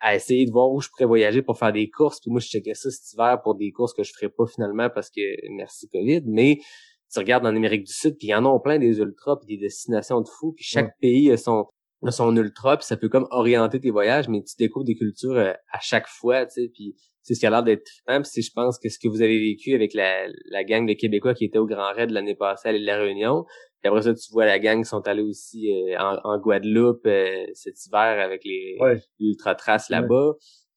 à, essayer de voir où je pourrais voyager pour faire des courses. Puis moi, je checkais ça cet hiver pour des courses que je ferais pas finalement parce que merci COVID. Mais tu regardes en Amérique du Sud, puis il y en a plein des ultras, puis des destinations de fous. Puis chaque pays a son, son ultra, puis ça peut comme orienter tes voyages, mais tu découvres des cultures euh, à chaque fois, tu sais. Puis c'est ce qui a l'air d'être trippant. Puis je pense que ce que vous avez vécu avec la, la gang de Québécois qui était au Grand Raid l'année passée à l'île de la Réunion, puis après ça, tu vois la gang qui sont allés aussi euh, en, Guadeloupe euh, cet hiver avec les ultra traces là-bas.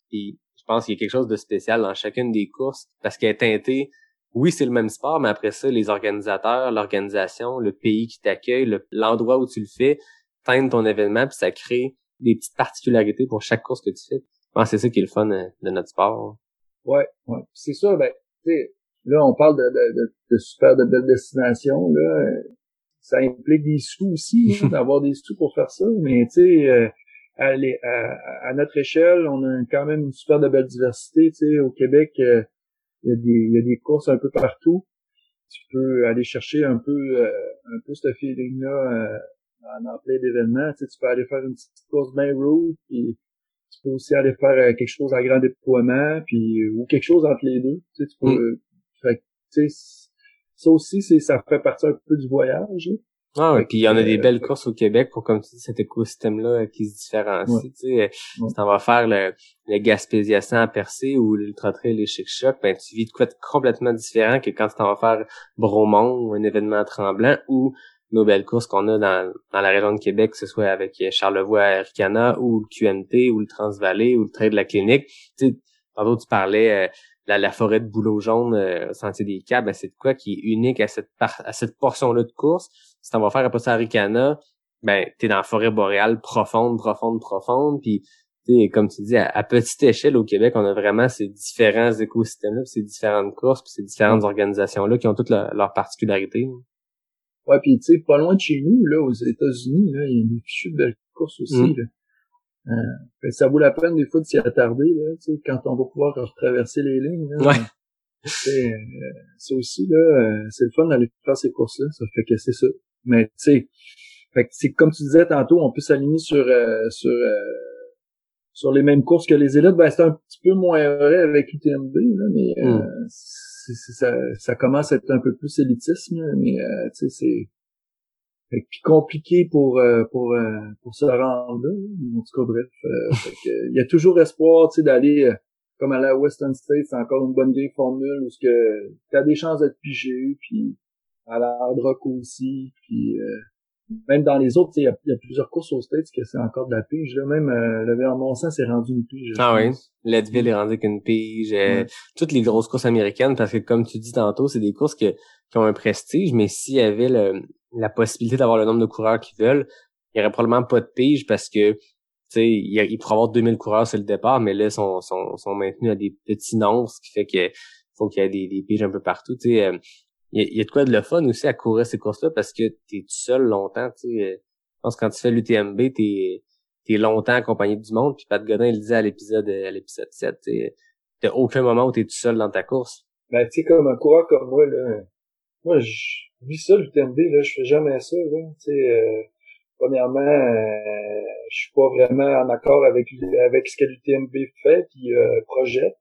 Puis je pense qu'il y a quelque chose de spécial dans chacune des courses parce qu'elle est teintée. Oui, c'est le même sport, mais après ça, les organisateurs, l'organisation, le pays qui t'accueille, l'endroit où tu le fais, ton événement, puis ça crée des petites particularités pour chaque course que tu fais. C'est ça qui est le fun euh, de notre sport. Ouais, ouais. C'est ça, ben, tu sais, là, on parle de, de, de, super de belles destinations, là ça implique des sous aussi, hein, d'avoir des sous pour faire ça. Mais tu sais, euh, à, à, notre échelle, on a quand même une super de belle diversité. Tu sais, au Québec, euh, il y, a des, y a des courses un peu partout. Tu peux aller chercher un peu euh, un peu ce feeling-là en, plein d'événements. Tu, sais, tu peux aller faire une petite course main route, puis tu peux aussi aller faire quelque chose à grand déploiement, puis ou quelque chose entre les deux. Tu sais, tu peux, mm. fait, tu sais, ça aussi, c'est ça fait partie un peu du voyage. Ah oui, puis il y en a des belles courses au Québec pour, comme tu dis, cet écosystème-là euh, qui se différencie. Tu sais, euh, si t'en vas faire le, le Gaspésia à Percé ou l'Ultra Trail les Chic Choc, ben tu vis de quoi de complètement différent que quand tu t'en vas faire Bromont ou un événement tremblant ou nos belles courses qu'on a dans, dans la région de Québec, que ce soit avec euh, Charlevoix Aricana ou le QMT ou le Transvallée ou le Trail de la Clinique. Tu sais, tantôt tu parlais la, la forêt de bouleau jaune euh, Sentier des Câbles, ben, c'est quoi qui est unique à cette à cette portion-là de course? Si t'en vas faire à Costa Ricana, ben t'es dans la forêt boréale profonde, profonde, profonde, puis comme tu dis, à, petite échelle au Québec, on a vraiment ces différents écosystèmes-là, ces différentes courses, puis ces différentes organisations-là qui ont toutes leurs particularités. Ouais, puis tu sais, pas loin de chez nous, là, aux États-Unis, là, il y a des fichues de belles courses aussi. Mm. Là. Euh, ça vaut la peine des fois de s'y attarder, là, quand on va pouvoir retraverser les lignes. Là, ouais. C'est euh, aussi, là, euh, c'est le fun d'aller faire ces courses-là. Ça fait que c'est ça. Mais tu sais, fait que c'est comme tu disais tantôt, on peut s'aligner sur sur sur les mêmes courses que les élites. Ben c'est un petit peu moins vrai avec l'UTMB, là, mais mm. Ça, ça commence à être un peu plus élitisme, mais tu sais, c'est compliqué pour euh, pour euh, pour se rendre là. En tout cas, bref, euh, il y a toujours espoir, tu sais, d'aller comme à la Western State, c'est encore une bonne vieille formule où ce que t'as des chances d'être pigé, puis à la Hard Rock aussi, puis même dans les autres, il y, y, a plusieurs courses aux States que c'est encore de la pige. Là. Même le Vermont c'est rendu une pige. Ah oui, Leadville est rendu qu'une pige. Toutes les grosses courses américaines, parce que comme tu dis tantôt, c'est des courses que, qui ont un prestige, mais s'il y avait le, la possibilité d'avoir le nombre de coureurs qu'ils veulent, il y aurait probablement pas de pige parce que tu sais, il, il pourrait avoir 2000 coureurs sur le départ, mais là, ils sont, sont, sont maintenus à des petits nombres, ce qui fait que faut qu'il y ait des, des piges un peu partout. Sais, euh, il, y a, de quoi de le fun aussi à courir ces courses-là parce que t'es tout seul longtemps. Tu sais, euh, je pense que quand tu fais l'UTMB, t'es es longtemps accompagné du monde. Puis Pat Godin, il disait à l'épisode à l'épisode 7, tu t'as aucun moment où t'es tout seul dans ta course. Ben, tu sais, comme un coureur comme moi, là, moi, je vis ça, l'UTMB, là, je fais jamais ça, là. Tu sais, euh, premièrement, euh, je suis pas vraiment en accord avec avec ce que l'UTMB fait puis euh, projette.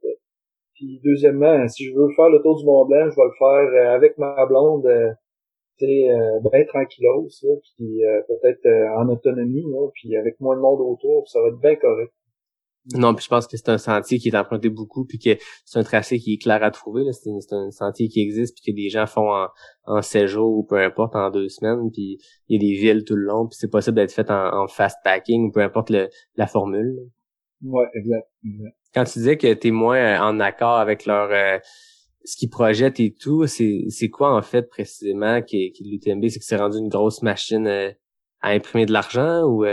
Puis deuxièmement, si je veux faire le tour du Mont Blanc, je vais le faire euh, avec ma blonde, euh, tu sais, euh, ben tranquillos, là, puis peut-être en autonomie, là, puis avec moins de monde autour, ça va être bien correct. Non, puis je pense que c'est un sentier qui est emprunté beaucoup, puis que c'est un tracé qui est clair à trouver. C'est un, sentier qui existe, puis que des gens font en, en 16 jours ou peu importe, en deux semaines, puis il y a des villes tout le long, puis c'est possible d'être fait en, fast packing, peu importe le, la formule. Ouais, exact, Quand tu disais que tu es moins euh, en accord avec leur euh, ce qu'ils projettent et tout, c'est quoi en fait précisément qui, qui l'UTMB, c'est que c'est rendu une grosse machine euh, à imprimer de l'argent ou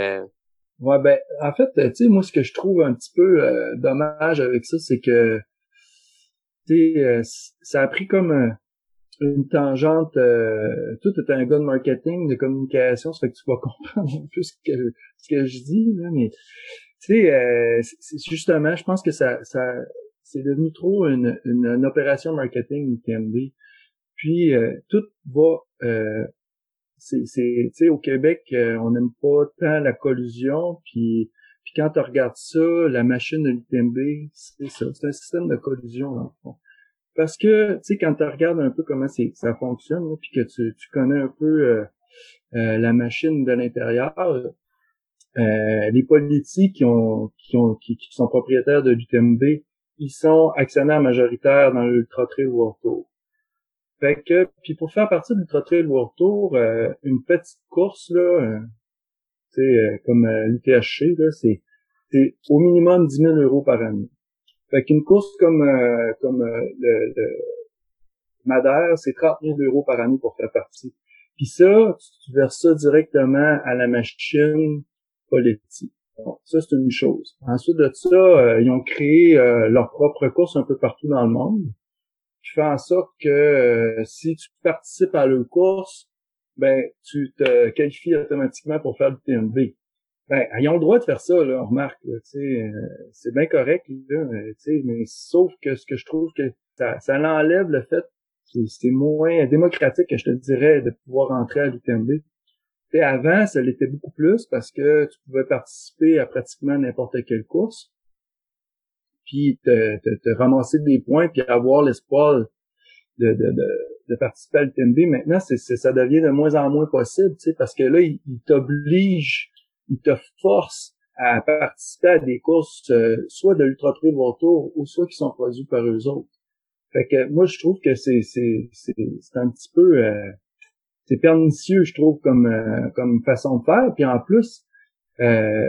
Ouais, ben, en fait, tu sais, moi, ce que je trouve un petit peu euh, dommage avec ça, c'est que, tu sais, euh, ça a pris comme une tangente, euh, tout est un gars de marketing, de communication, ça fait que tu vas comprendre un peu ce que, ce que je dis, là, mais, tu sais, justement, je pense que ça, ça, c'est devenu trop une, une, opération marketing TMB. Puis, tout va c'est tu sais au Québec euh, on n'aime pas tant la collusion puis puis quand tu regardes ça la machine de l'UTMB c'est ça c'est un système de collusion en fond. parce que tu sais quand tu regardes un peu comment ça fonctionne puis que tu, tu connais un peu euh, euh, la machine de l'intérieur les politiques qui ont qui ont qui, sont propriétaires de l'UTMB ils sont actionnaires majoritaires dans l'Ultra Trail World Tour fait que, puis pour faire partie du Trail World Tour, euh, une petite course, là, euh, sais, euh, comme l'UTHC, c'est, c'est au minimum 10 000 euros par année. Fait qu'une course comme, comme le, le Madère, c'est 30 000 euros par année pour faire partie. Puis ça, tu verses ça directement à la machine politique. ça, c'est une chose. Ensuite de ça, ils ont créé leur propre course un peu partout dans le monde qui fait en sorte que euh, si tu participes à leur course, ben tu te qualifies automatiquement pour faire le TMB. Ben, ils ont le droit de faire ça, là, on remarque, euh, c'est bien correct, là, mais, mais sauf que ce que je trouve que ça, ça l'enlève le fait c'est moins démocratique que je te dirais de pouvoir entrer à l'UTMB. Avant, ça l'était beaucoup plus parce que tu pouvais participer à pratiquement n'importe quelle course puis te, te, te, ramasser des points, puis avoir l'espoir de, de, de, de, participer à l'UTMB. Maintenant, c'est, ça devient de moins en moins possible, tu sais, parce que là, il, t'oblige, il te force à participer à des courses, euh, soit de l'Ultra Trail Tour, ou soit qui sont produits par eux autres. Fait que moi, je trouve que c'est, c'est, c'est, c'est un petit peu... Euh, c'est pernicieux, je trouve, comme, euh, comme façon de faire. Puis en plus, euh,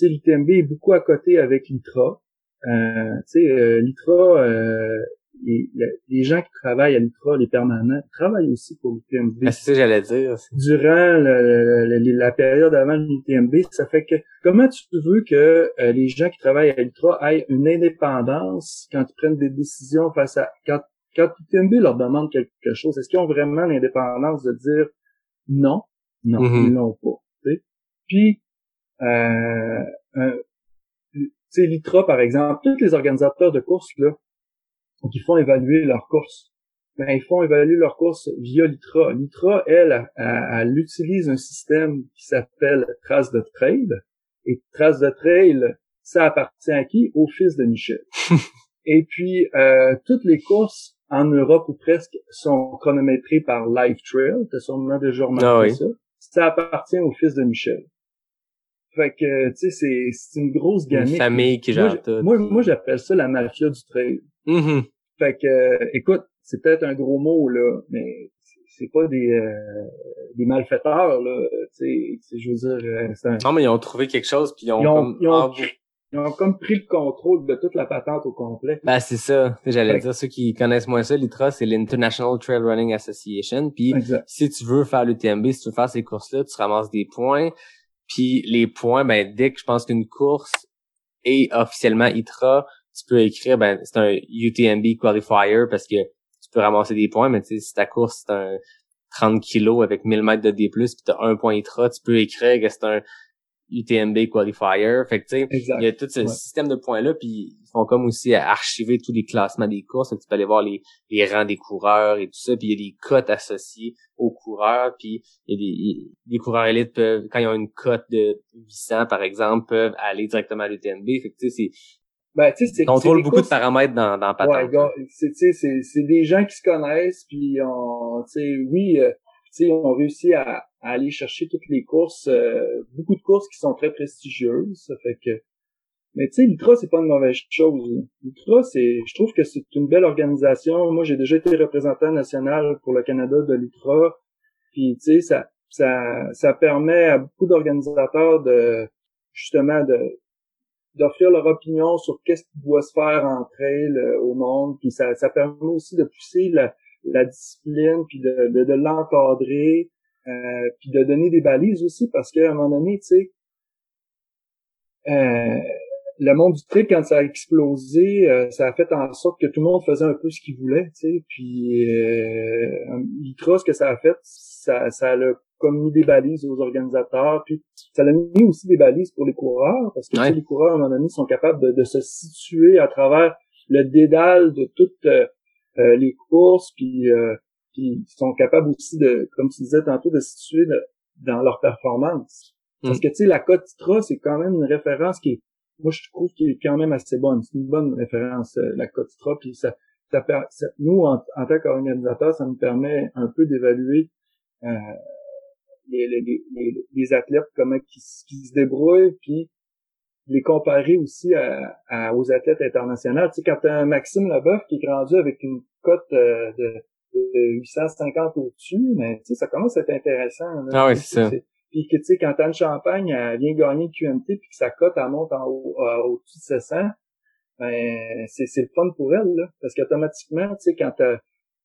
l'UTMB est beaucoup à côté avec l'ITRA. Euh, tu sais, euh, l'ITRA, euh, les, gens qui travaillent à l'ITRA, les permanents, travaillent aussi pour l'UTMB. Ah, c'est ça j'allais dire. Durant la période avant l'UTMB, ça fait que comment tu veux que les gens qui travaillent à l'ITRA aient une indépendance quand ils prennent des décisions face à quand quand l'UTMB leur demande quelque chose, est-ce qu'ils ont vraiment l'indépendance de dire non, non, mm-hmm. ils l'ont pas. Puis euh, sais, l'ITRA, par exemple, tous les organisateurs de courses, là, qui font évaluer leurs courses, ben, ils font évaluer leurs courses via l'ITRA. L'ITRA, elle, elle, utilise un système qui s'appelle Trace de Trail. Et Trace de Trail, ça appartient à qui? Au fils de Michel. et puis, euh, toutes les courses en Europe ou presque sont chronométrées par Live Trail. T'as sûrement déjà remarqué ah ça. Ça appartient au fils de Michel. Fait que, tu sais, c'est, une grosse gamme. Une famille qui gère tout. Moi, moi j'appelle ça la mafia du trail. Mm-hmm. Fait que, écoute, c'est peut-être un gros mot, là, mais c'est pas des, euh, des malfaiteurs, là. Tu sais, je veux dire, euh, un... Non, mais ils ont trouvé quelque chose, puis ils ont, comme... Ils ont, ils ont, comme pris le contrôle de toute la patente au complet. Ben, c'est ça. J'allais dire, ceux qui connaissent moins ça, l'ITRA, c'est l'International Trail Running Association. Puis, si tu veux faire l'UTMB, si tu veux faire ces courses-là, tu ramasses des points puis les points, ben dès que je pense qu'une course est officiellement ITRA, tu peux écrire ben c'est un UTMB qualifier parce que tu peux ramasser des points, mais tu sais si ta course c'est un 30 kilos avec 1000 mètres de D+, puis t'as un point ITRA, tu peux écrire que c'est un UTMB qualifier. Fait que tu sais, il y a tout ce système de points là, puis ils font comme aussi archiver tous les classements des courses. tu peux aller voir les, les rangs des coureurs et tout ça, puis il y a des cotes associées aux coureurs, puis il y a des les coureurs élites peuvent quand ils ont une cote de 800 par exemple peuvent aller directement à l'UTMB. Fait que tu sais c'est Ben, tu sais, c'est Contrôle beaucoup de paramètres dans, dans Patente. c'est tu sais, c'est c'est des gens qui se connaissent puis on tu sais oui euh, sais on réussit à, à aller chercher toutes les courses euh, beaucoup de courses qui sont très prestigieuses ça fait que mais tu sais l'Ultra c'est pas une mauvaise chose. l'Ultra c'est je trouve que c'est une belle organisation. Moi j'ai déjà été représentant national pour le Canada de l'Ultra. Puis tu sais ça ça ça permet à beaucoup d'organisateurs de justement de d'offrir leur opinion sur qu'est-ce qui doit se faire en trail euh, au monde, puis ça, ça permet aussi de pousser la, la discipline, puis de, de, de l'encadrer, euh, puis de donner des balises aussi, parce qu'à un moment donné, tu sais, euh, le monde du trail, quand ça a explosé, euh, ça a fait en sorte que tout le monde faisait un peu ce qu'il voulait, tu sais, puis euh, l'ITRA, ce que ça a fait, ça, ça a comme mis des balises aux organisateurs, puis ça a mis aussi des balises pour les coureurs, parce que tu sais, Ouais. les coureurs, à un moment donné, sont capables de, de se situer à travers le dédale de toutes euh, les courses, puis, euh, puis ils sont capables aussi de, comme tu disais tantôt, de se situer de- dans leur performance. Parce Mm. que, tu sais, la cote Titra, c'est quand même une référence qui est, moi, je trouve qu'elle est quand même assez bonne. C'est une bonne référence, euh, la cote Titra, puis ça, ça, nous, en, en tant qu'organisateur, ça nous permet un peu d'évaluer euh, les, les, les, les- les athlètes, comment qui, qui se débrouillent, puis les comparer aussi à, à- aux athlètes internationaux. Tu sais, quand t'as un Maxime Leboeuf qui est rendu avec une cote euh, de, de 850 au-dessus, mais tu sais, ça commence à être intéressant. là. Ah sais, c'est ça. Puis que tu sais, quand Anne Champagne elle vient gagner QMT puis que sa cote elle monte en haut, euh, au-dessus de 700, ben c'est c'est le fun pour elle là, parce qu'automatiquement, tu sais, quand t'as-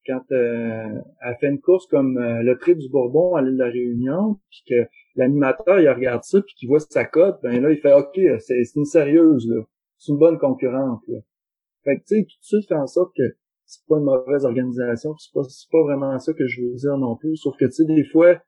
quand euh, elle fait une course comme euh, le prix du Bourbon à l'île de la Réunion, puis que l'animateur il regarde ça puis qu'il voit sa cote, ben là il fait OK, c'est une sérieuse là, c'est une bonne concurrente là. Fait que tu sais, tout ça fait en sorte que c'est pas une mauvaise organisation, c'est pas c'est pas vraiment ça que je veux dire non plus, sauf que tu sais des fois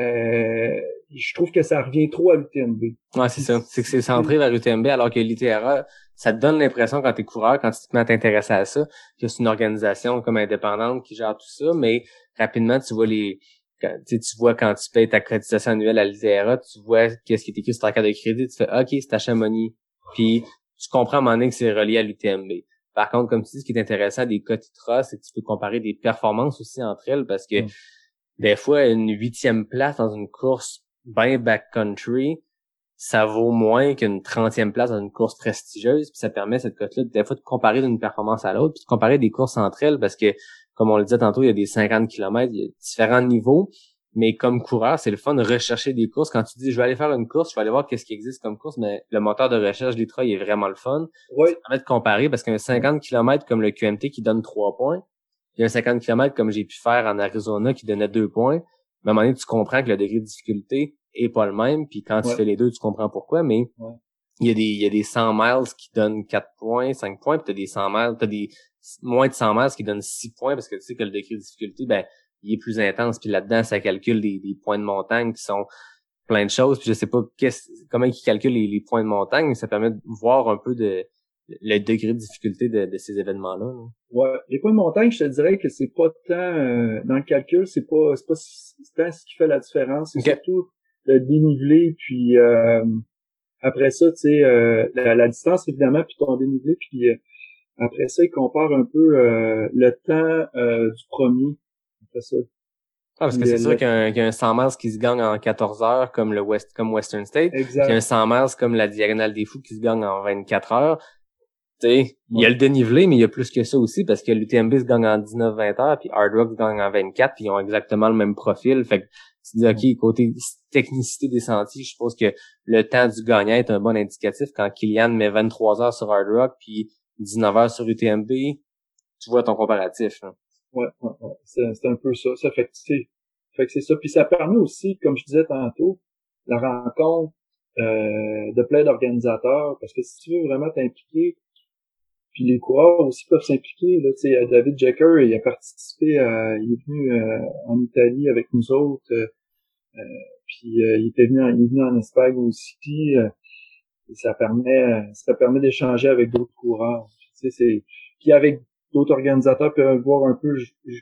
euh, je trouve que ça revient trop à l'UTMB. Ouais, c'est ça. C'est que c'est centré vers UTMB, alors que l'ITRA, ça te donne l'impression quand t'es coureur, quand tu te mets à t'intéresser à ça, que c'est une organisation comme indépendante qui gère tout ça, mais rapidement, tu vois les, quand, tu vois quand tu payes ta accréditation annuelle à l'ITRA, tu vois qu'est-ce qui est écrit sur ta carte de crédit, tu fais, OK, c'est à Chamonix. Puis, tu comprends à un moment donné que c'est relié à l'UTMB. Par contre, comme tu dis, ce qui est intéressant des cas ITRA, c'est que tu peux comparer des performances aussi entre elles parce que Mm. Des fois, une huitième place dans une course bien backcountry, ça vaut moins qu'une trentième place dans une course prestigieuse, puis ça permet cette cote-là des fois de comparer d'une performance à l'autre, puis de comparer des courses entre elles, parce que, comme on le disait tantôt, il y a des 50 km, il y a différents niveaux, mais comme coureur, c'est le fun de rechercher des courses. Quand tu dis, je vais aller faire une course, je vais aller voir qu'est-ce qui existe comme course, mais le moteur de recherche de l'ITRA, il est vraiment le fun. Oui, Ça permet de comparer, parce qu'un 50 km comme le QMT qui donne 3 points, il y a un 50 km comme j'ai pu faire en Arizona qui donnait 2 points, mais à un moment donné, tu comprends que le degré de difficulté est pas le même, puis quand tu fais les deux, tu comprends pourquoi, mais Ouais. il y a des il y a des 100 miles qui donnent 4 points, 5 points, puis t'as des 100 miles, t'as des moins de 100 miles qui donnent 6 points parce que tu sais que le degré de difficulté ben il est plus intense puis là-dedans ça calcule des, des points de montagne qui sont plein de choses, puis je sais pas comment ils calculent les, les points de montagne, mais ça permet de voir un peu de le degré de difficulté de, de ces événements-là. là. ouais. Les points de montagne, je te dirais que c'est pas tant euh, dans le calcul, c'est pas c'est pas si- c'est tant ce qui fait la différence, c'est surtout le dénivelé, puis euh, après ça, tu sais, euh, la, la distance évidemment, puis ton dénivelé, puis euh, après ça, il compare un peu euh, le temps euh, du premier. Après ça. Ah, parce que c'est sûr le- qu'il y, a un- qu'il y a un 100 miles qui se gagne en 14 heures comme le West comme Western State, puis il y a un Exact. 100 miles comme la Diagonale des Fous qui se gagne en 24 heures. Il y a le dénivelé, mais il y a plus que ça aussi parce que l'UTMB se gagne en 19-20 heures, puis Hard Rock se gagne en 24, puis ils ont exactement le même profil. Fait que tu dis, OK, côté technicité des sentiers, je suppose que le temps du gagnant est un bon indicatif. Quand Kylian met 23 heures sur Hard Rock, puis 19 heures sur UTMB, tu vois ton comparatif. là. Ouais, ouais, ouais. C'est, un peu ça. Ça fait que, fait que c'est ça. Puis ça permet aussi, comme je disais tantôt, la rencontre euh, de plein d'organisateurs. Parce que si tu veux vraiment t'impliquer, puis les coureurs aussi peuvent s'impliquer. Là, tu sais, David Jecker, il a participé, à- il est venu euh, en Italie avec nous autres. euh, euh, puis euh, il était venu, en, il est venu en Espagne aussi. euh, ça permet, ça permet d'échanger avec d'autres coureurs. Tu sais, c'est puis avec d'autres organisateurs peuvent voir un peu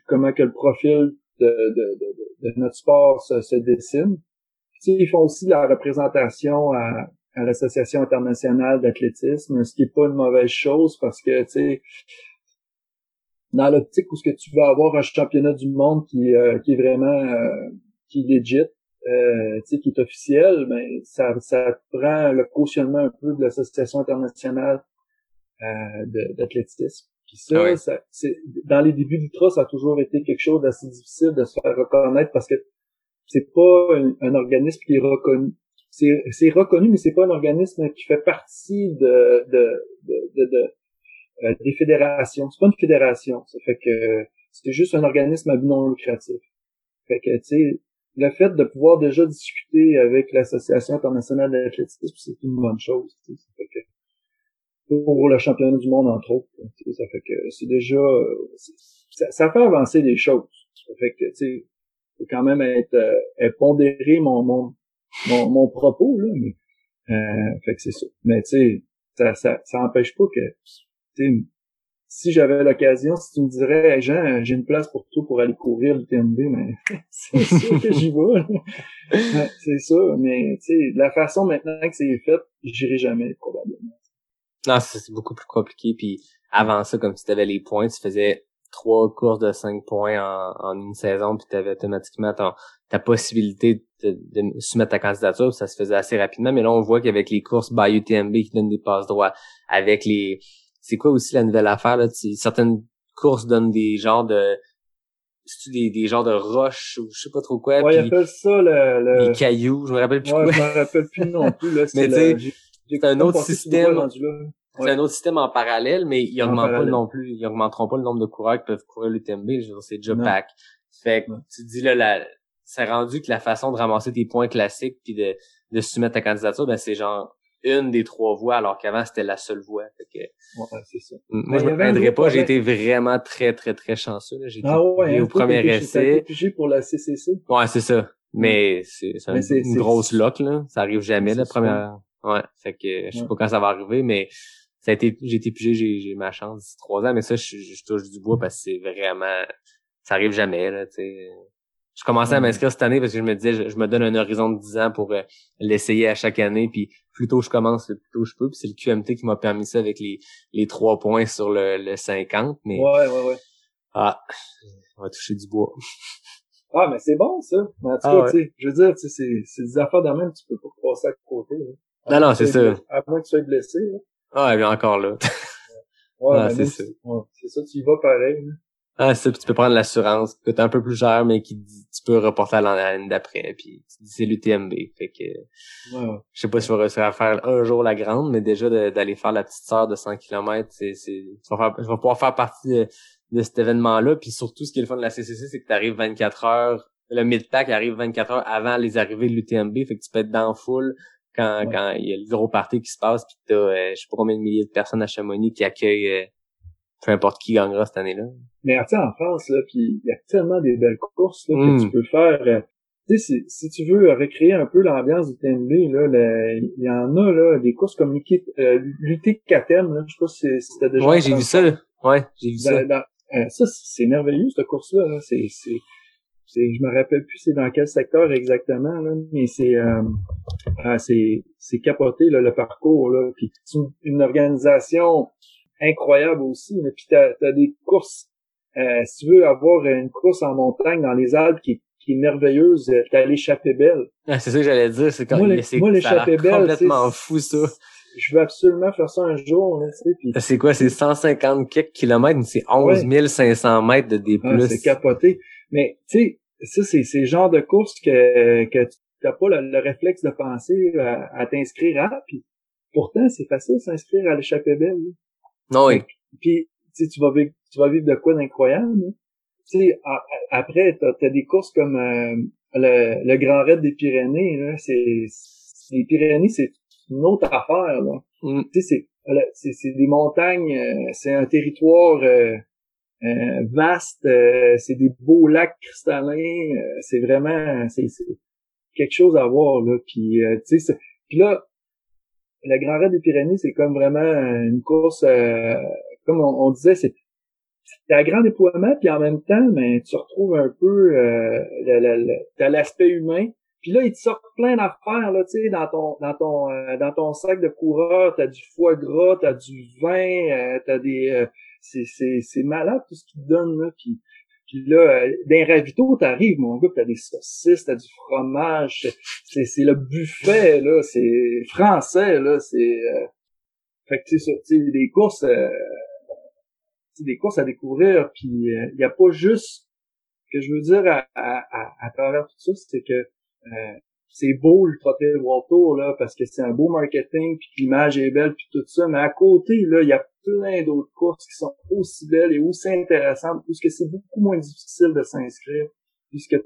comment que le profil de, de, de, de notre sport se, se dessine. Tu sais, ils font aussi la représentation à, à l'association internationale d'athlétisme, ce qui est pas une mauvaise chose parce que tu sais dans l'optique où ce que tu vas avoir un championnat du monde qui euh, qui est vraiment euh, qui est legit, euh, tu sais qui est officiel, ben ça ça prend le cautionnement un peu de l'association internationale d'athlétisme. Puis ça, Ah ça c'est dans les débuts du ça a toujours été quelque chose d'assez difficile de se faire reconnaître parce que c'est pas un, un organisme qui est reconnu c'est, reconnu, mais c'est pas un organisme qui fait partie de, de, de, de, euh, des fédérations. C'est pas une fédération. Ça fait que c'est juste un organisme à but non lucratif. Fait que, tu sais, le fait de pouvoir déjà discuter avec l'Association internationale d'athlétisme, c'est une bonne chose. Ça fait que, pour le championnat du monde, entre autres, ça fait que c'est déjà... Ça, fait avancer les choses. Ça fait que, tu sais, faut quand même être, euh, pondéré mon, mon, mon, mon propos, là, mais, euh, fait que c'est ça. Mais tu sais, ça, ça, ça empêche pas que, si j'avais l'occasion, si tu me dirais, hey Jean, j'ai une place pour toi pour aller courir le TMB, mais c'est sûr que j'y vais. c'est ça, mais tu sais, la façon maintenant que c'est fait, j'irai jamais, probablement. Non, c'est beaucoup plus compliqué. Puis avant ça, comme tu avais les points, tu faisais trois courses de cinq points en, une saison, puis tu avais automatiquement ta possibilité de, de, soumettre ta candidature, ça se faisait assez rapidement. Mais là, on voit qu'avec les courses by UTMB qui donnent des passes droits, avec les... C'est quoi aussi la nouvelle affaire, là? Certaines courses donnent des genres de... Des, des genres de roches ou je sais pas trop quoi? Ouais, ils appellent ça le, le... Les cailloux, je me rappelle plus ouais, quoi. je me rappelle plus non plus, là. Mais tu c'est un autre système. C'est ouais. un autre système en parallèle, mais ils augmentent pas non plus, ils augmenteront pas le nombre de coureurs qui peuvent courir l'UTMB, c'est déjà pack. Fait que tu dis là, la, c'est rendu que la façon de ramasser tes points classiques puis de, de soumettre ta candidature, ben c'est genre une des trois voies, alors qu'avant c'était la seule voie. Fait que, ouais, c'est ça. Moi, je me plaindrais pas, j'ai été vraiment très, très, très chanceux. J'ai été ah ouais, au premier essai. J'ai pour la CCC. Ouais, c'est ça. Mais c'est une, grosse lock, là. Ça arrive jamais, la première. Ouais. Fait que je sais pas quand ça va arriver, mais ça a été, j'ai été pigé, j'ai ma chance trois ans, mais ça, je, je, touche du bois parce que c'est vraiment, ça arrive jamais, là, tu sais. Je commençais à m'inscrire cette année parce que je me disais, je, je, me donne un horizon de 10 ans pour euh, l'essayer à chaque année, puis plus tôt je commence, plus tôt je peux, puis c'est le QMT qui m'a permis ça avec les, les trois points sur le, le 50, mais... Ouais, ouais, ouais. Ah, on va toucher du bois. Ah, mais c'est bon, ça. Mais en tout cas, ah, ouais. tu sais, je veux dire, tu sais, c'est des affaires de même, tu peux pas passer à côté, là. Non, non, c'est ça. À moins que tu sois blessé, là. Ah, bien encore là. ouais, ah, c'est ça. Ouais, c'est ça, tu y vas pareil. Là. Ah, c'est ça, puis tu peux prendre l'assurance, qui coûte un peu plus cher, mais qui dit, tu peux reporter à l'année d'après, puis tu dis c'est l'UTMB. Fait que, je sais pas si je vais réussir à faire un jour la grande, mais déjà d'aller faire la petite sœur de 100 km, c'est, c'est, tu vas faire, je vais pouvoir faire partie de, de cet événement-là, puis surtout, ce qui est le fun de la CCC, c'est que tu arrives 24 heures, le mid-pack arrive 24 heures avant les arrivées de l'UTMB, fait que tu peux être dans la foule, quand Ouais. quand il y a le gros party qui se passe puis t'as euh, je sais pas combien de milliers de personnes à Chamonix qui accueillent euh, peu importe qui gagnera cette année-là. Mais tu sais, en France, là, puis il y a tellement des belles courses là, Mm. que tu peux faire. euh, tu sais, si, si tu veux recréer un peu l'ambiance du TMB, là, il y en a là, des courses comme l'UT euh, là, je sais pas si, si t'as déjà Ouais, j'ai vu ça. là. Ouais, j'ai vu ça. dans- dans- euh, ça, c'est merveilleux, cette course-là. là. C'est, c'est, c'est, je me rappelle plus c'est dans quel secteur exactement, là, mais c'est, euh, ah, c'est, c'est capoté là, le parcours. Là, puis c'est une, une organisation incroyable aussi. Puis t'as, t'as des courses. euh, si tu veux avoir une course en montagne dans les Alpes qui, qui est merveilleuse, euh, t'as l'échappée belle. Ah, c'est ça que j'allais dire, c'est quand Moi, moi, l'échappée belle, complètement fou ça. Je veux absolument faire ça un jour, là, tu sais. Puis, C'est quoi, c'est 150 quelques kilomètres, mais c'est 11 500 mètres de D+. Ah, c'est capoté. Mais tu sais, ça c'est c'est le genre de course que que tu n'as pas le, le réflexe de penser à, à t'inscrire à. Puis pourtant c'est facile s'inscrire à l'échappée belle. là. Non, oui. Puis tu sais, tu vas vivre tu vas vivre de quoi d'incroyable. là. Tu sais après t'as as des courses comme euh, le, le Grand Raid des Pyrénées. Là, c'est les Pyrénées c'est une autre affaire. Là Mm. tu sais, c'est c'est c'est des montagnes, euh, c'est un territoire euh, euh, vaste, euh, c'est des beaux lacs cristallins, euh, c'est vraiment c'est c'est quelque chose à voir là. Puis euh, tu sais, puis là, la Grand Raid des Pyrénées, c'est comme vraiment une course, euh, comme on, on disait, c'est à grand déploiement, puis en même temps, ben, tu retrouves un peu euh, le- le- le- t'as l'aspect humain, Puis là, ils te sortent plein d'affaires, là, tu sais, dans ton, dans ton, euh, dans ton sac de coureur, t'as du foie gras, t'as du vin, euh, t'as des, euh, c'est, c'est, c'est malade tout ce qu'ils te donnent, là. Puis, puis là, euh, d'un ravito, t'arrives, mon gars, t'as des saucisses, t'as du fromage, c'est, c'est le buffet, là, c'est français, là, c'est, fait que, tu sais, des courses, des courses à découvrir, puis il y a pas juste, ce que je veux dire à, à, à, à travers tout ça, c'est que euh, c'est beau le Trottoir World Tour là parce que c'est un beau marketing puis l'image est belle puis tout ça mais à côté là il y a plein d'autres courses qui sont aussi belles et aussi intéressantes puisque c'est beaucoup moins difficile de s'inscrire puisque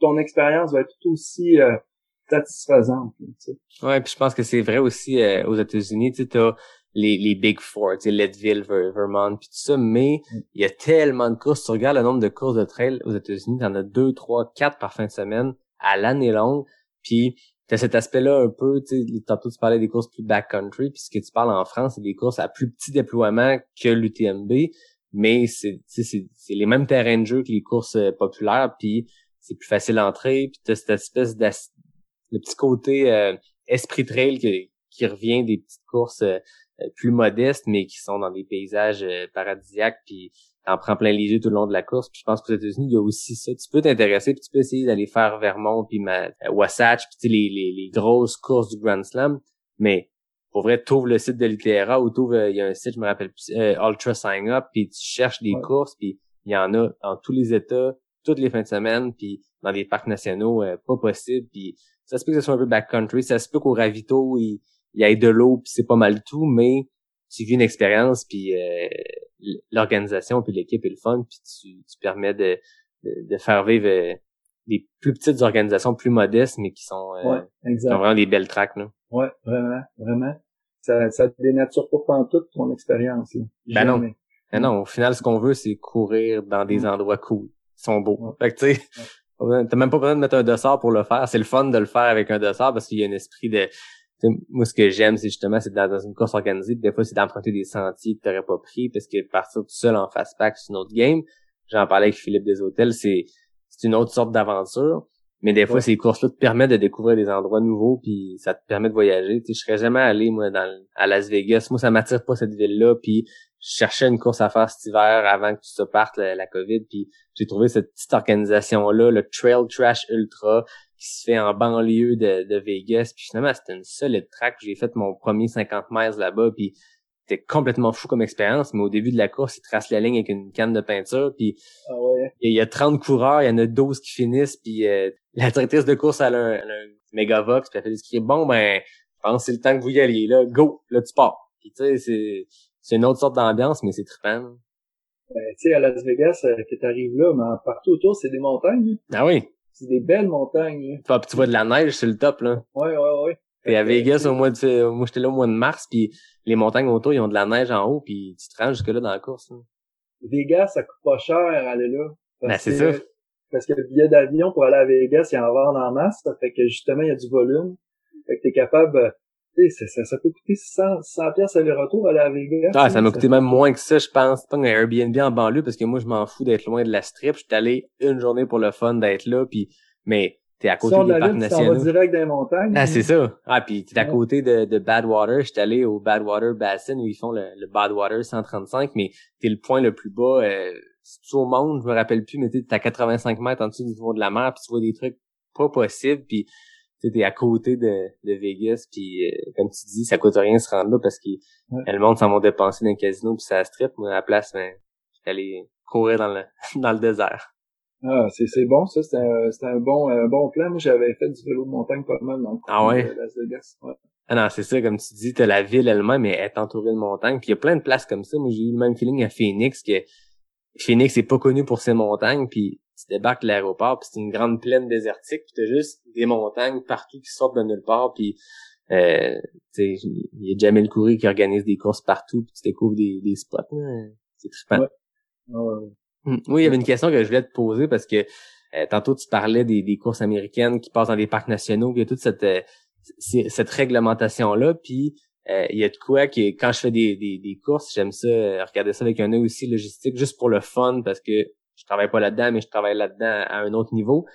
ton expérience va être tout aussi euh, satisfaisante tu ouais puis je pense que c'est vrai aussi euh, aux États-Unis tu sais les, les Big Four, tu sais, Leadville, Vermont, puis tout ça, mais il y a tellement de courses. Tu regardes le nombre de courses de trail aux États-Unis, t'en as deux, trois, quatre par fin de semaine à l'année longue. Puis t'as cet aspect-là un peu, tu sais, tantôt tu parlais des courses plus backcountry, puis ce que tu parles en France, c'est des courses à plus petit déploiement que l'UTMB, mais c'est les mêmes terrains de jeu que les courses euh, populaires, puis c'est plus facile d'entrer, puis t'as cette espèce de le petit côté euh, esprit trail qui, qui revient des petites courses euh, plus modestes, mais qui sont dans des paysages paradisiaques, puis t'en prends plein les yeux tout le long de la course. Puis je pense qu'aux États-Unis, il y a aussi ça. Tu peux t'intéresser, puis tu peux essayer d'aller faire Vermont, puis ma, euh, Wasatch, puis les, les, les grosses courses du Grand Slam. Mais pour vrai, t'ouvres le site de l'ITRA ou t'ouvres, euh, il y a un site, je me rappelle plus, euh, Ultra Sign Up, puis tu cherches des courses, puis il y en a dans tous les États, toutes les fins de semaine, puis dans des parcs nationaux, pas possible. Puis ça se peut que ce soit un peu backcountry, ça se peut qu'au ravito, il, il y ait de l'eau, puis c'est pas mal tout, mais tu vis une expérience, puis l'organisation puis l'équipe est le fun puis tu, tu permets de, de, faire vivre euh, des plus petites organisations plus modestes mais qui sont, euh, vraiment des belles tracks là. Ouais, vraiment, vraiment. Ça, ça dénature pas toute ton expérience. Ben non. Ben non, au final, ce qu'on veut, c'est courir dans des mm. endroits cool. Ils sont beaux. Fait que tu sais, t'as même pas besoin de mettre un dossard pour le faire. C'est le fun de le faire avec un dossard parce qu'il y a un esprit de moi, ce que j'aime, c'est justement, c'est dans, une course organisée, des fois, c'est d'emprunter des sentiers que t'aurais pas pris, parce que partir tout seul en fast pack, c'est une autre game. J'en parlais avec Philippe des Hôtels, c'est, c'est une autre sorte d'aventure. Mais des fois, ces courses-là te permettent de découvrir des endroits nouveaux, puis ça te permet de voyager. Tu sais, je serais jamais allé, moi, dans, à Las Vegas. Moi, ça m'attire pas cette ville-là, puis je cherchais une course à faire cet hiver avant que tu se partes la, la COVID, puis j'ai trouvé cette petite organisation-là, le Trail Trash Ultra, qui se fait en banlieue de, de Vegas. Puis finalement, c'était une solide track. J'ai fait mon premier 50 miles là-bas, puis c'était complètement fou comme expérience. Mais au début de la course, il trace la ligne avec une canne de peinture, puis ah ouais. il y a 30 coureurs, il y en a 12 qui finissent, puis euh, la directrice de course, elle a un, un Megavox, puis elle fait des bon, ben, je pense que c'est le temps que vous y alliez, là, go, là, tu pars. Puis tu sais, c'est, c'est une autre sorte d'ambiance, mais c'est trippant. Ben, tu sais, à Las Vegas, euh, que t'arrives là, mais partout autour, c'est des montagnes. Ah oui. C'est des belles montagnes. Là. tu vois de la neige sur le top, là. Ouais, ouais, ouais. Et à Vegas, au mois de, moi, j'étais là au mois de mars, puis les montagnes autour, ils ont de la neige en haut, puis tu te rends jusque-là dans la course. Là. Vegas, ça coûte pas cher aller là. Ben, c'est ça. Parce que le billet d'avion pour aller à Vegas, il y en va en masse, ça fait que justement, il y a du volume. Fait que t'es capable, ça, ça, ça, peut coûter 100, 100 pièces aller-retour aller à Vegas. Ah, ça m'a coûté même moins que ça, je pense. Pas un Airbnb en banlieue, parce que moi, je m'en fous d'être loin de la strip. Je suis allé une journée pour le fun d'être là, puis mais t'es à côté des parcs nationaux. direct des montagnes. Ah, c'est ça. Ah, puis t'es à côté de, de Badwater. J'étais allé au Badwater Basin où ils font le, le Badwater 135, mais t'es le point le plus bas. Euh, c'est au monde, je me rappelle plus, mais t'es à 85 mètres en dessous du niveau de la mer, puis tu vois des trucs pas possibles, puis t'es à côté de, de Vegas, puis euh, comme tu dis, ça coûte rien de se rendre là parce que le monde s'en vont dépenser dans le casino puis ça strip. Moi, à la place, ben, j'étais allé courir dans le dans le désert. Ah, c'est, c'est bon, ça. C'était un, un bon, un bon plan. Moi, j'avais fait du vélo de montagne pas mal dans le ah ouais? de Las Vegas. Ouais. Ah non, c'est ça, comme tu dis, t'as la ville elle-même, mais elle est entourée de montagnes. Puis il y a plein de places comme ça. Moi, j'ai eu le même feeling à Phoenix, que Phoenix est pas connu pour ses montagnes, puis tu débarques à l'aéroport, puis c'est une grande plaine désertique, puis t'as juste des montagnes partout qui sortent de nulle part, puis euh, il y a Jamel Coury qui organise des courses partout, puis tu découvres des, des spots. C'est trippant. Ouais. ouais. Hum, oui, il y avait une question que je voulais te poser parce que euh, tantôt tu parlais des, des, courses américaines qui passent dans des parcs nationaux, il y a toute cette euh, cette réglementation là, puis euh, il y a de quoi que quand je fais des, des, des courses, j'aime ça regarder ça avec un œil aussi logistique, juste pour le fun parce que je travaille pas là-dedans, mais je travaille là-dedans à un autre niveau.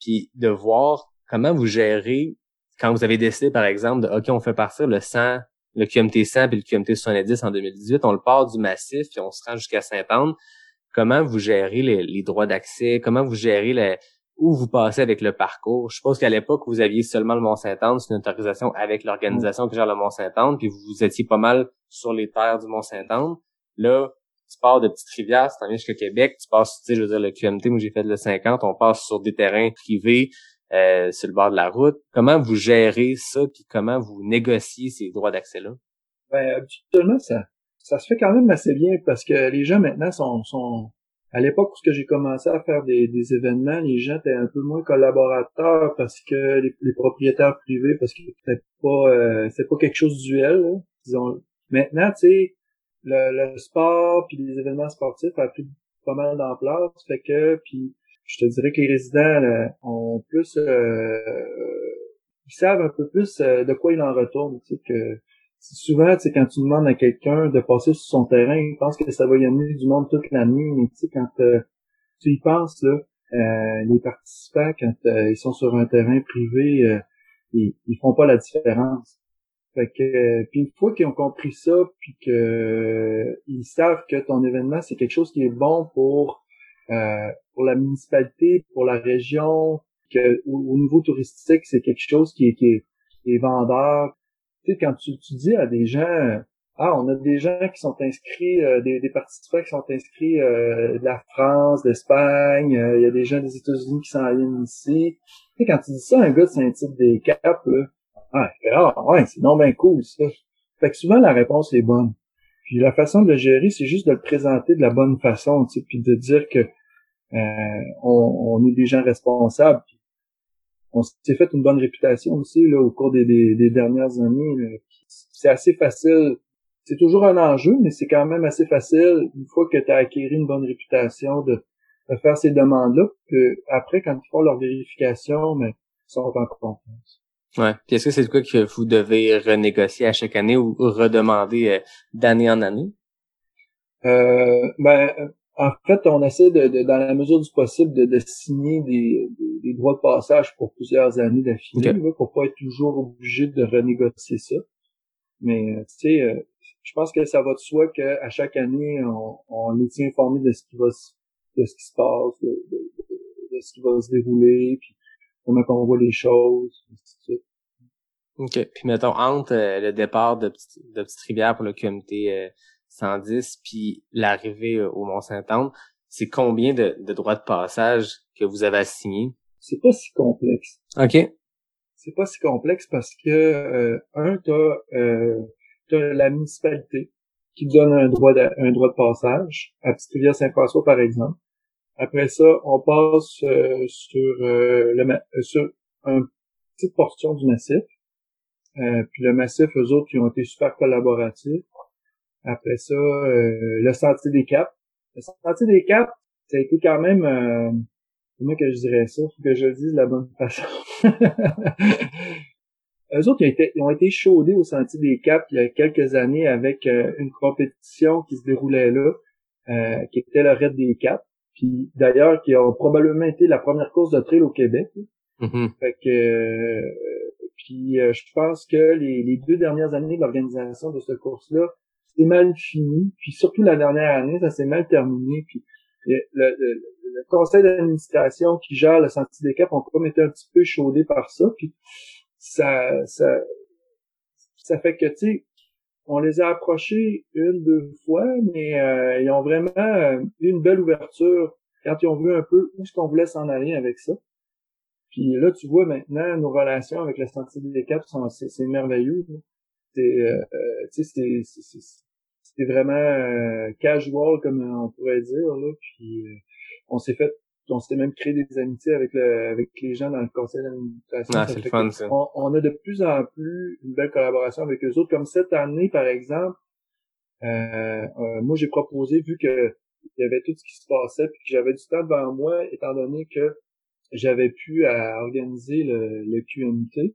puis de voir comment vous gérez quand vous avez décidé, par exemple, de OK, on fait partir le 100, le QMT 100 et le QMT 70 en 2018, on le part du massif et on se rend jusqu'à Saint-Anne. Comment vous gérez les, droits d'accès? Comment vous gérez les, où vous passez avec le parcours? Je suppose qu'à l'époque, vous aviez seulement le Mont-Saint-Anne, c'est une autorisation avec l'organisation qui gère le Mont-Saint-Anne, puis vous étiez pas mal sur les terres du Mont-Saint-Anne. Là, tu pars de Petite-Rivière, tu t'en viens Québec, tu passes, tu sais, je veux dire, le QMT, moi j'ai fait le 50, on passe sur des terrains privés, euh, sur le bord de la route. Comment vous gérez ça, puis comment vous négociez ces droits d'accès-là? Ben, habituellement, ça, ça se fait quand même assez bien parce que les gens maintenant sont, à l'époque où j'ai commencé à faire des, événements, les gens étaient un peu moins collaborateurs parce que les, propriétaires privés, parce que c'était pas euh, pas quelque chose d'usuel, disons. Maintenant, tu sais, le, le, sport puis les événements sportifs a pris pas mal d'ampleur, fait que puis je te dirais que les résidents ont plus euh, ils savent un peu plus euh, de quoi il en retourne, tu sais que souvent, tu quand tu demandes à quelqu'un de passer sur son terrain, il pense que ça va y amener du monde toute la nuit, mais tu sais, quand euh, tu y penses, là, euh, les participants, quand euh, ils sont sur un terrain privé, ils, ils font pas la différence. Fait que, puis une fois qu'ils ont compris ça, puis que ils savent que ton événement, c'est quelque chose qui est bon pour pour la municipalité, pour la région, que au, niveau touristique, c'est quelque chose qui est, qui est, qui est vendeur, tu sais, quand tu, tu dis à des gens, ah, on a des gens qui sont inscrits, euh, des, des, participants qui sont inscrits euh, de la France, d'Espagne, euh, il y a des gens des États-Unis qui s'en viennent ici. Tu sais, quand tu dis ça un gars de Saint-Tite-des-Caps, là, ah, ouais, c'est non bien cool, ça. Fait que souvent, la réponse est bonne. Puis la façon de le gérer, c'est juste de le présenter de la bonne façon, puis de dire que on, on, est des gens responsables on s'est fait une bonne réputation aussi là, au cours des, dernières années. C'est assez facile. C'est toujours un enjeu, mais c'est quand même assez facile, une fois que tu as acquis une bonne réputation, de, faire ces demandes-là. Que après, quand ils font leur vérification, mais ils sont en confiance. Ouais. Puis est-ce que c'est quoi que vous devez renégocier à chaque année ou redemander euh, d'année en année? Euh, ben, en fait, on essaie de, dans la mesure du possible de, signer des, des, droits de passage pour plusieurs années d'affilée, pour pas être toujours obligé de renégocier ça. Mais euh, tu sais, euh, je pense que ça va de soi qu'à chaque année, on, on est informé de ce qui va de ce qui se passe, de, ce qui va se dérouler, puis comment on voit les choses, OK. Puis mettons, entre euh, le départ de, de Petite Rivière pour le QMT 110 puis l'arrivée euh, au Mont-Saint-Anne, c'est combien de, droits de passage que vous avez assignés? C'est pas si complexe. OK. C'est pas si complexe parce que euh, un, t'as euh, la municipalité qui donne un droit de, un droit de passage à Petite-Rivière-Saint-François par exemple. Après ça, on passe euh, sur le sur une petite portion du massif. puis le massif, eux autres, qui ont été super collaboratifs. Après ça, euh, le Sentier des Caps. Le Sentier des Caps, ça a été quand même... Euh, comment que je dirais ça? Faut que je le dise de la bonne façon. Eux autres, ils ont, été, ils ont été chaudés au Sentier des Caps il y a quelques années avec euh, une compétition qui se déroulait là, euh, qui était le Raid des Caps. Puis d'ailleurs, qui a probablement été la première course de trail au Québec. Mm-hmm. Fait que puis je pense que les, les, deux dernières années de l'organisation de cette course-là, c'est mal fini, puis surtout la dernière année, ça s'est mal terminé, puis le, le, conseil d'administration qui gère le Sentier des Caps ont comme été un petit peu chaudé par ça, puis ça, ça, ça fait que, tu sais, on les a approchés une, deux fois, mais euh, ils ont vraiment euh, eu une belle ouverture quand ils ont vu un peu où est-ce qu'on voulait s'en aller avec ça. Puis là, tu vois maintenant, nos relations avec le Sentier des sont c'est merveilleux. C'est, euh, c'était vraiment euh, casual comme on pourrait dire là puis euh, on s'est fait on s'est même créé des amitiés avec le avec les gens dans le conseil d'administration. Ah, c'est le fun ça. on, a de plus en plus une belle collaboration avec eux autres. Comme cette année par exemple euh, moi j'ai proposé vu que il y avait tout ce qui se passait puis que j'avais du temps devant moi étant donné que j'avais pu organiser le, le QMT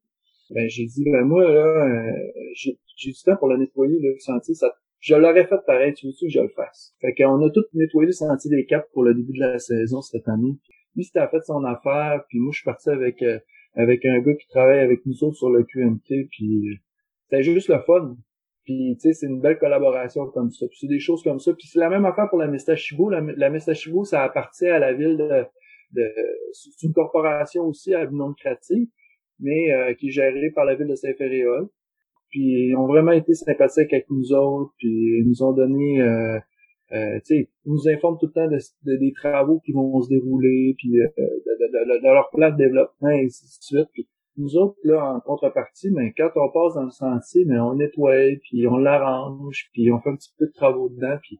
ben j'ai dit ben moi là j'ai du temps pour le nettoyer le sentier ça je l'aurais fait pareil, tu veux-tu que je le fasse? Fait qu'on a tout nettoyé le sentier des caps pour le début de la saison cette année. Lui, c'était fait son affaire, puis moi, je suis parti avec euh, avec un gars qui travaille avec nous autres sur le QMT, puis c'était juste le fun. Puis, tu sais, c'est une belle collaboration comme ça. Puis c'est des choses comme ça. Puis c'est la même affaire pour la Mestachibo. La, la ça appartient à la ville de... de c'est une corporation aussi à non lucrative, mais euh, qui est gérée par la ville de Saint-Féréol. Puis ils ont vraiment été sympathiques avec nous autres. Puis ils nous ont donné... Euh, euh, tu sais, ils nous informent tout le temps de, des travaux qui vont se dérouler, puis de, de, leur plan de développement, et ainsi de suite. Puis, nous autres, là, en contrepartie, mais quand on passe dans le sentier, mais on nettoie, puis on l'arrange, puis on fait un petit peu de travaux dedans, puis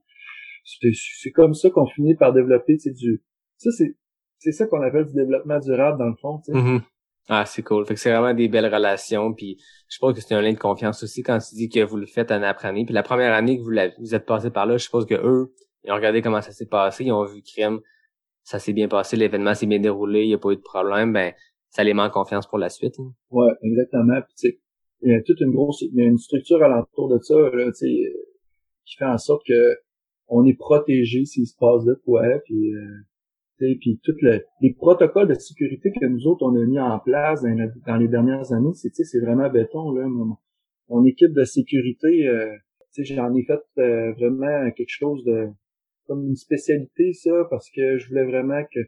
c'est comme ça qu'on finit par développer, tu sais, du... Ça, c'est c'est ça qu'on appelle du développement durable, dans le fond, tu sais. Mm-hmm. Ah, c'est cool. Fait que c'est vraiment des belles relations, puis je suppose que c'est un lien de confiance aussi quand tu dis que vous le faites année après année. Puis la première année que vous, vous êtes passé par là, je suppose que eux, ils ont regardé comment ça s'est passé, ils ont vu crème, ça s'est bien passé, l'événement s'est bien déroulé, il n'y a pas eu de problème, ben ça les met en confiance pour la suite. Hein. Ouais, exactement. Puis, tu il y a toute une grosse, il y a une structure alentour de ça, là, qui fait en sorte que on est protégé s'il se passe de quoi, euh, puis tous les protocoles de sécurité que nous autres on a mis en place dans, les dernières années, c'est c'est vraiment béton là. Mon, équipe de sécurité, euh, j'en ai fait euh, vraiment quelque chose de comme une spécialité ça parce que je voulais vraiment que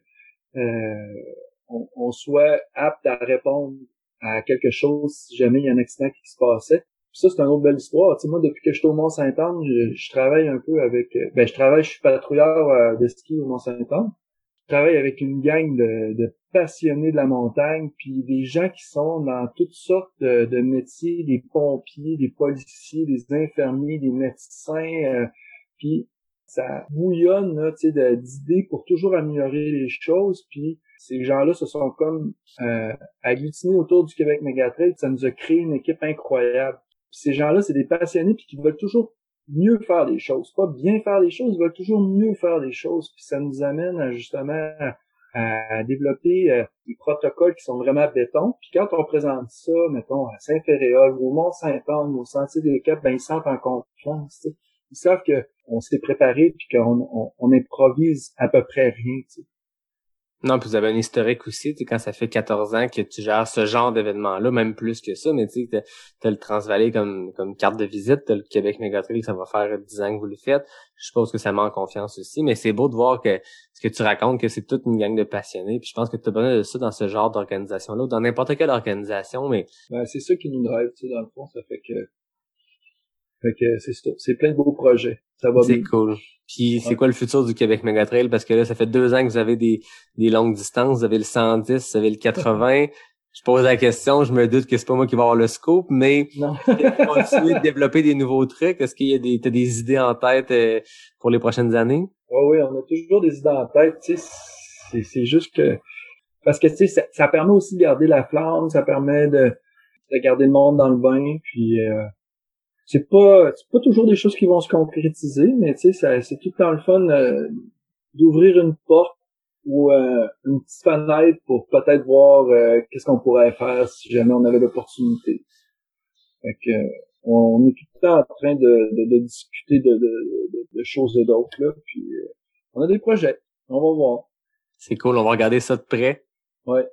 euh, on, soit apte à répondre à quelque chose si jamais il y a un accident qui se passait. ça, c'est une autre belle histoire. Tu moi, depuis que je suis au Mont-Saint-Anne, je, travaille un peu avec... Euh, ben, je travaille, je suis patrouilleur euh, de ski au Mont-Saint-Anne. Travaille avec une gang de, passionnés de la montagne, puis des gens qui sont dans toutes sortes de, métiers, des pompiers, des policiers, des infirmiers, des médecins, euh, puis ça bouillonne là, d'idées pour toujours améliorer les choses, puis ces gens-là se sont comme euh, agglutinés autour du Québec Megatrail, ça nous a créé une équipe incroyable. ces gens-là, c'est des passionnés puis qui veulent toujours mieux faire des choses, pas bien faire des choses, ils veulent toujours mieux faire des choses, puis ça nous amène justement à, développer euh, des protocoles qui sont vraiment béton. Puis quand on présente ça, mettons, à Saint-Féréol ou au Mont-Saint-Anne, au Sentier des Capes, ben ils sentent en confiance. Ils savent que on s'est préparé puis qu'on on, on, improvise à peu près rien. Non, puis vous avez un historique aussi, quand ça fait 14 ans que tu gères ce genre d'événement-là, même plus que ça, mais tu sais, t'as le Transvalley comme, comme carte de visite, t'as le Québec Megatrail, ça va faire 10 ans que vous le faites. Je suppose que ça met en confiance aussi, mais c'est beau de voir que ce que tu racontes, que c'est toute une gang de passionnés, puis je pense que tu as besoin de ça dans ce genre d'organisation-là, ou dans n'importe quelle organisation, mais... Ben, c'est ça qui nous drive, tu sais, dans le fond, ça fait que... Fait que c'est c'est plein de beaux projets. Ça va C'est cool. Puis c'est quoi le futur du Québec Megatrail? Parce que là, ça fait deux ans que vous avez des, des longues distances. Vous avez le 110, vous avez le 80. je pose la question, je me doute que c'est pas moi qui vais avoir le scope, mais continuer de développer des nouveaux trucs. Est-ce qu'il y a des, t'as des idées en tête euh, pour les prochaines années? Oui, oui, on a toujours des idées en tête. Tu sais, c'est, c'est juste que parce que tu sais, ça, ça, permet aussi de garder la flamme, ça permet de, de garder le monde dans le bain, puis euh, c'est pas c'est pas toujours des choses qui vont se concrétiser, mais tu sais, c'est tout dans le fun euh, d'ouvrir une porte ou euh, une petite fenêtre pour peut-être voir euh, qu'est-ce qu'on pourrait faire si jamais on avait l'opportunité. Fait que on est tout le temps en train de, de, discuter de, de, de choses et d'autres là, puis on a des projets. On va voir. C'est cool, on va regarder ça de près. Ouais.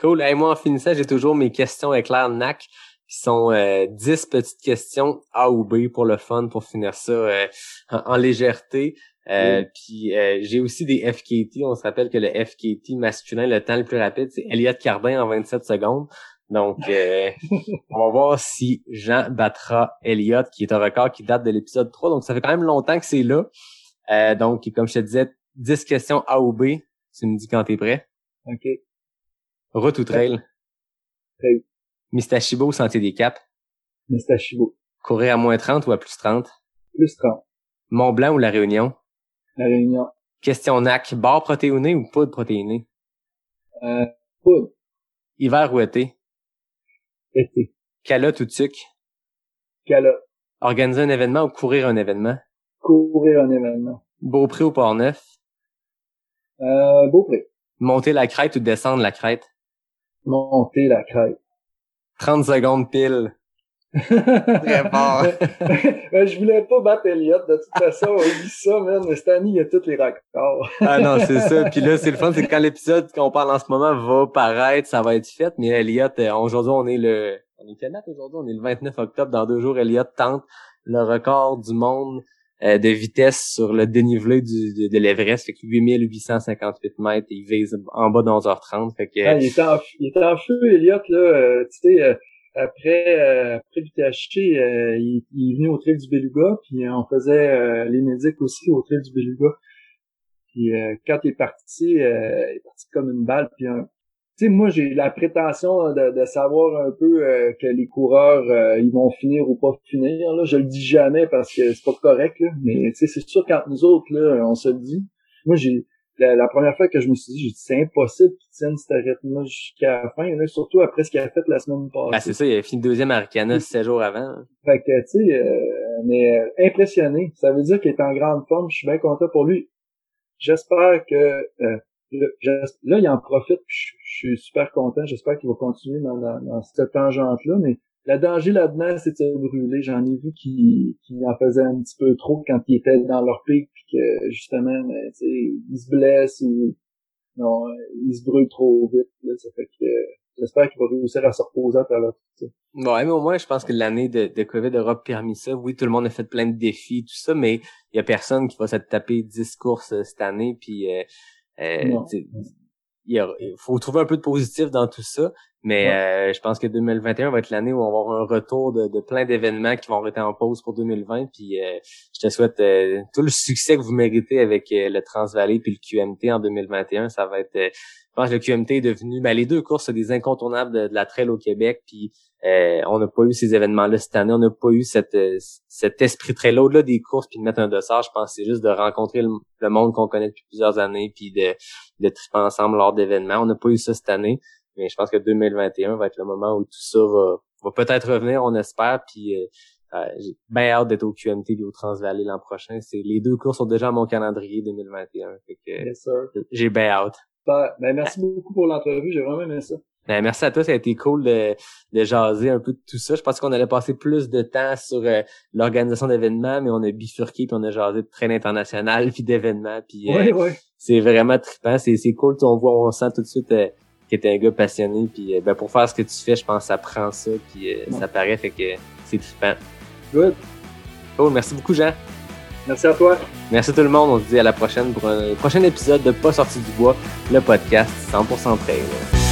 Cool. Et moi, en finissant, j'ai toujours mes questions éclairs NAC qui sont euh, 10 petites questions A ou B pour le fun, pour finir ça euh, en, légèreté. Euh, Puis euh, j'ai aussi des FKT. On se rappelle que le FKT masculin, le temps le plus rapide, c'est Elliot Cardin en 27 secondes. Donc, euh, on va voir si Jean battra Elliot, qui est un record qui date de l'épisode 3. Donc, ça fait quand même longtemps que c'est là. donc, comme je te disais, 10 questions A ou B. Tu me dis quand t'es prêt. OK. Route ou trail? Trail. Mistachibo ou Sentier des Caps? Mistachibo. Courir à moins 30 ou à plus 30? Plus 30. Mont Blanc ou La Réunion? La Réunion. Question NAC, barre protéinée ou poudre protéinée? Euh, poudre. Hiver ou été? Été. Calotte ou tuc? Calotte. Organiser un événement ou courir un événement? Courir un événement. Beaupré ou Port-Neuf? Euh, Beaupré. Monter la crête ou descendre la crête? Monter la crête. 30 secondes pile. Très fort. ben, je voulais pas battre Elliott, de toute façon, on dit ça, man, mais cette année, il y a tous les records. ah non, c'est ça. Puis là, c'est le fun, c'est que quand l'épisode qu'on parle en ce moment va paraître, ça va être fait, mais Elliott, euh, aujourd'hui, on est le... On est quelle date aujourd'hui? On est le 29 octobre. Dans deux jours, Elliott tente le record du monde euh, de vitesse sur le dénivelé du, de, de l'Everest, fait que 8858 mètres, il vise en bas de 11h30. Fait que... Ah, il, était en, il était en feu, Elliott, là, euh, tu sais, euh, après euh, après l'UTHC, euh, il, il, est venu au trail du Beluga, puis on faisait les médics aussi au trail du Beluga. Puis quand il est parti, il est parti comme une balle, puis un, sais, moi, j'ai la prétention de, de, savoir un peu euh, que les coureurs, euh, ils vont finir ou pas finir. Là. Je le dis jamais parce que c'est pas correct, là. mais c'est sûr quand nous autres, là, on se le dit. Moi, j'ai la, première fois que je me suis dit, j'ai dit c'est impossible qu'ils tiennent cet rythme-là jusqu'à la fin, là, surtout après ce qu'il a fait la semaine passée. Ben, c'est ça, il a fini deuxième à Arcana sept jours avant. Fait que, tu sais, euh, mais impressionné. Ça veut dire qu'il est en grande forme. Je suis bien content pour lui. J'espère que là, il en profite, je, suis super content. J'espère qu'il va continuer dans, cette tangente-là, mais le danger là-dedans, c'est de se brûler. J'en ai vu qui, en faisaient un petit peu trop quand ils étaient dans leur pic, puis que justement, ben, ils se blessent ou non, ils se brûlent trop vite. Ça fait que j'espère qu'il va réussir à se reposer à travers tout ça. Ouais, mais au moins, je pense que l'année de, de COVID aura permis ça. Oui, tout le monde a fait plein de défis, tout ça, mais il y a personne qui va se taper 10 courses euh, cette année, puis euh, euh, il, faut trouver un peu de positif dans tout ça, mais euh, je pense que 2021 va être l'année où on va avoir un retour de, de plein d'événements qui vont rester en pause pour 2020. Puis euh, je te souhaite tout le succès que vous méritez avec le Transvalley puis le QMT en 2021. Ça va être, je pense que le QMT est devenu, ben, les deux courses des incontournables de, de, la trail au Québec. Puis euh, on n'a pas eu ces événements-là cette année. On n'a pas eu cette, euh, cet esprit très au-delà des courses puis de mettre un dossard. Je pense c'est juste de rencontrer le, monde qu'on connaît depuis plusieurs années puis de, de triper ensemble lors d'événements. On n'a pas eu ça cette année, mais je pense que 2021 va être le moment où tout ça va, va peut-être revenir, on espère. Puis euh, euh j'ai bien hâte d'être au QMT et au Transvalley l'an prochain. C'est les deux courses sont déjà à mon calendrier 2021. Fait que j'ai bien hâte. Ben, merci beaucoup pour l'entrevue. J'ai vraiment aimé ça. Ben, merci à toi, ça a été cool de, de jaser un peu de tout ça. Je pense qu'on allait passer plus de temps sur euh, l'organisation d'événements, mais on a bifurqué puis on a jasé de train international puis d'événements. Puis euh, c'est vraiment trippant, c'est c'est cool. On voit, on sent tout de suite euh, que t'es un gars passionné. Puis ben pour faire ce que tu fais, je pense que ça prend ça puis ça paraît, fait que c'est trippant. Good. Cool, merci beaucoup Jean. Merci à toi. Merci tout le monde. On se dit à la prochaine pour un prochain épisode de Pas sorti du bois, le podcast 100% trail.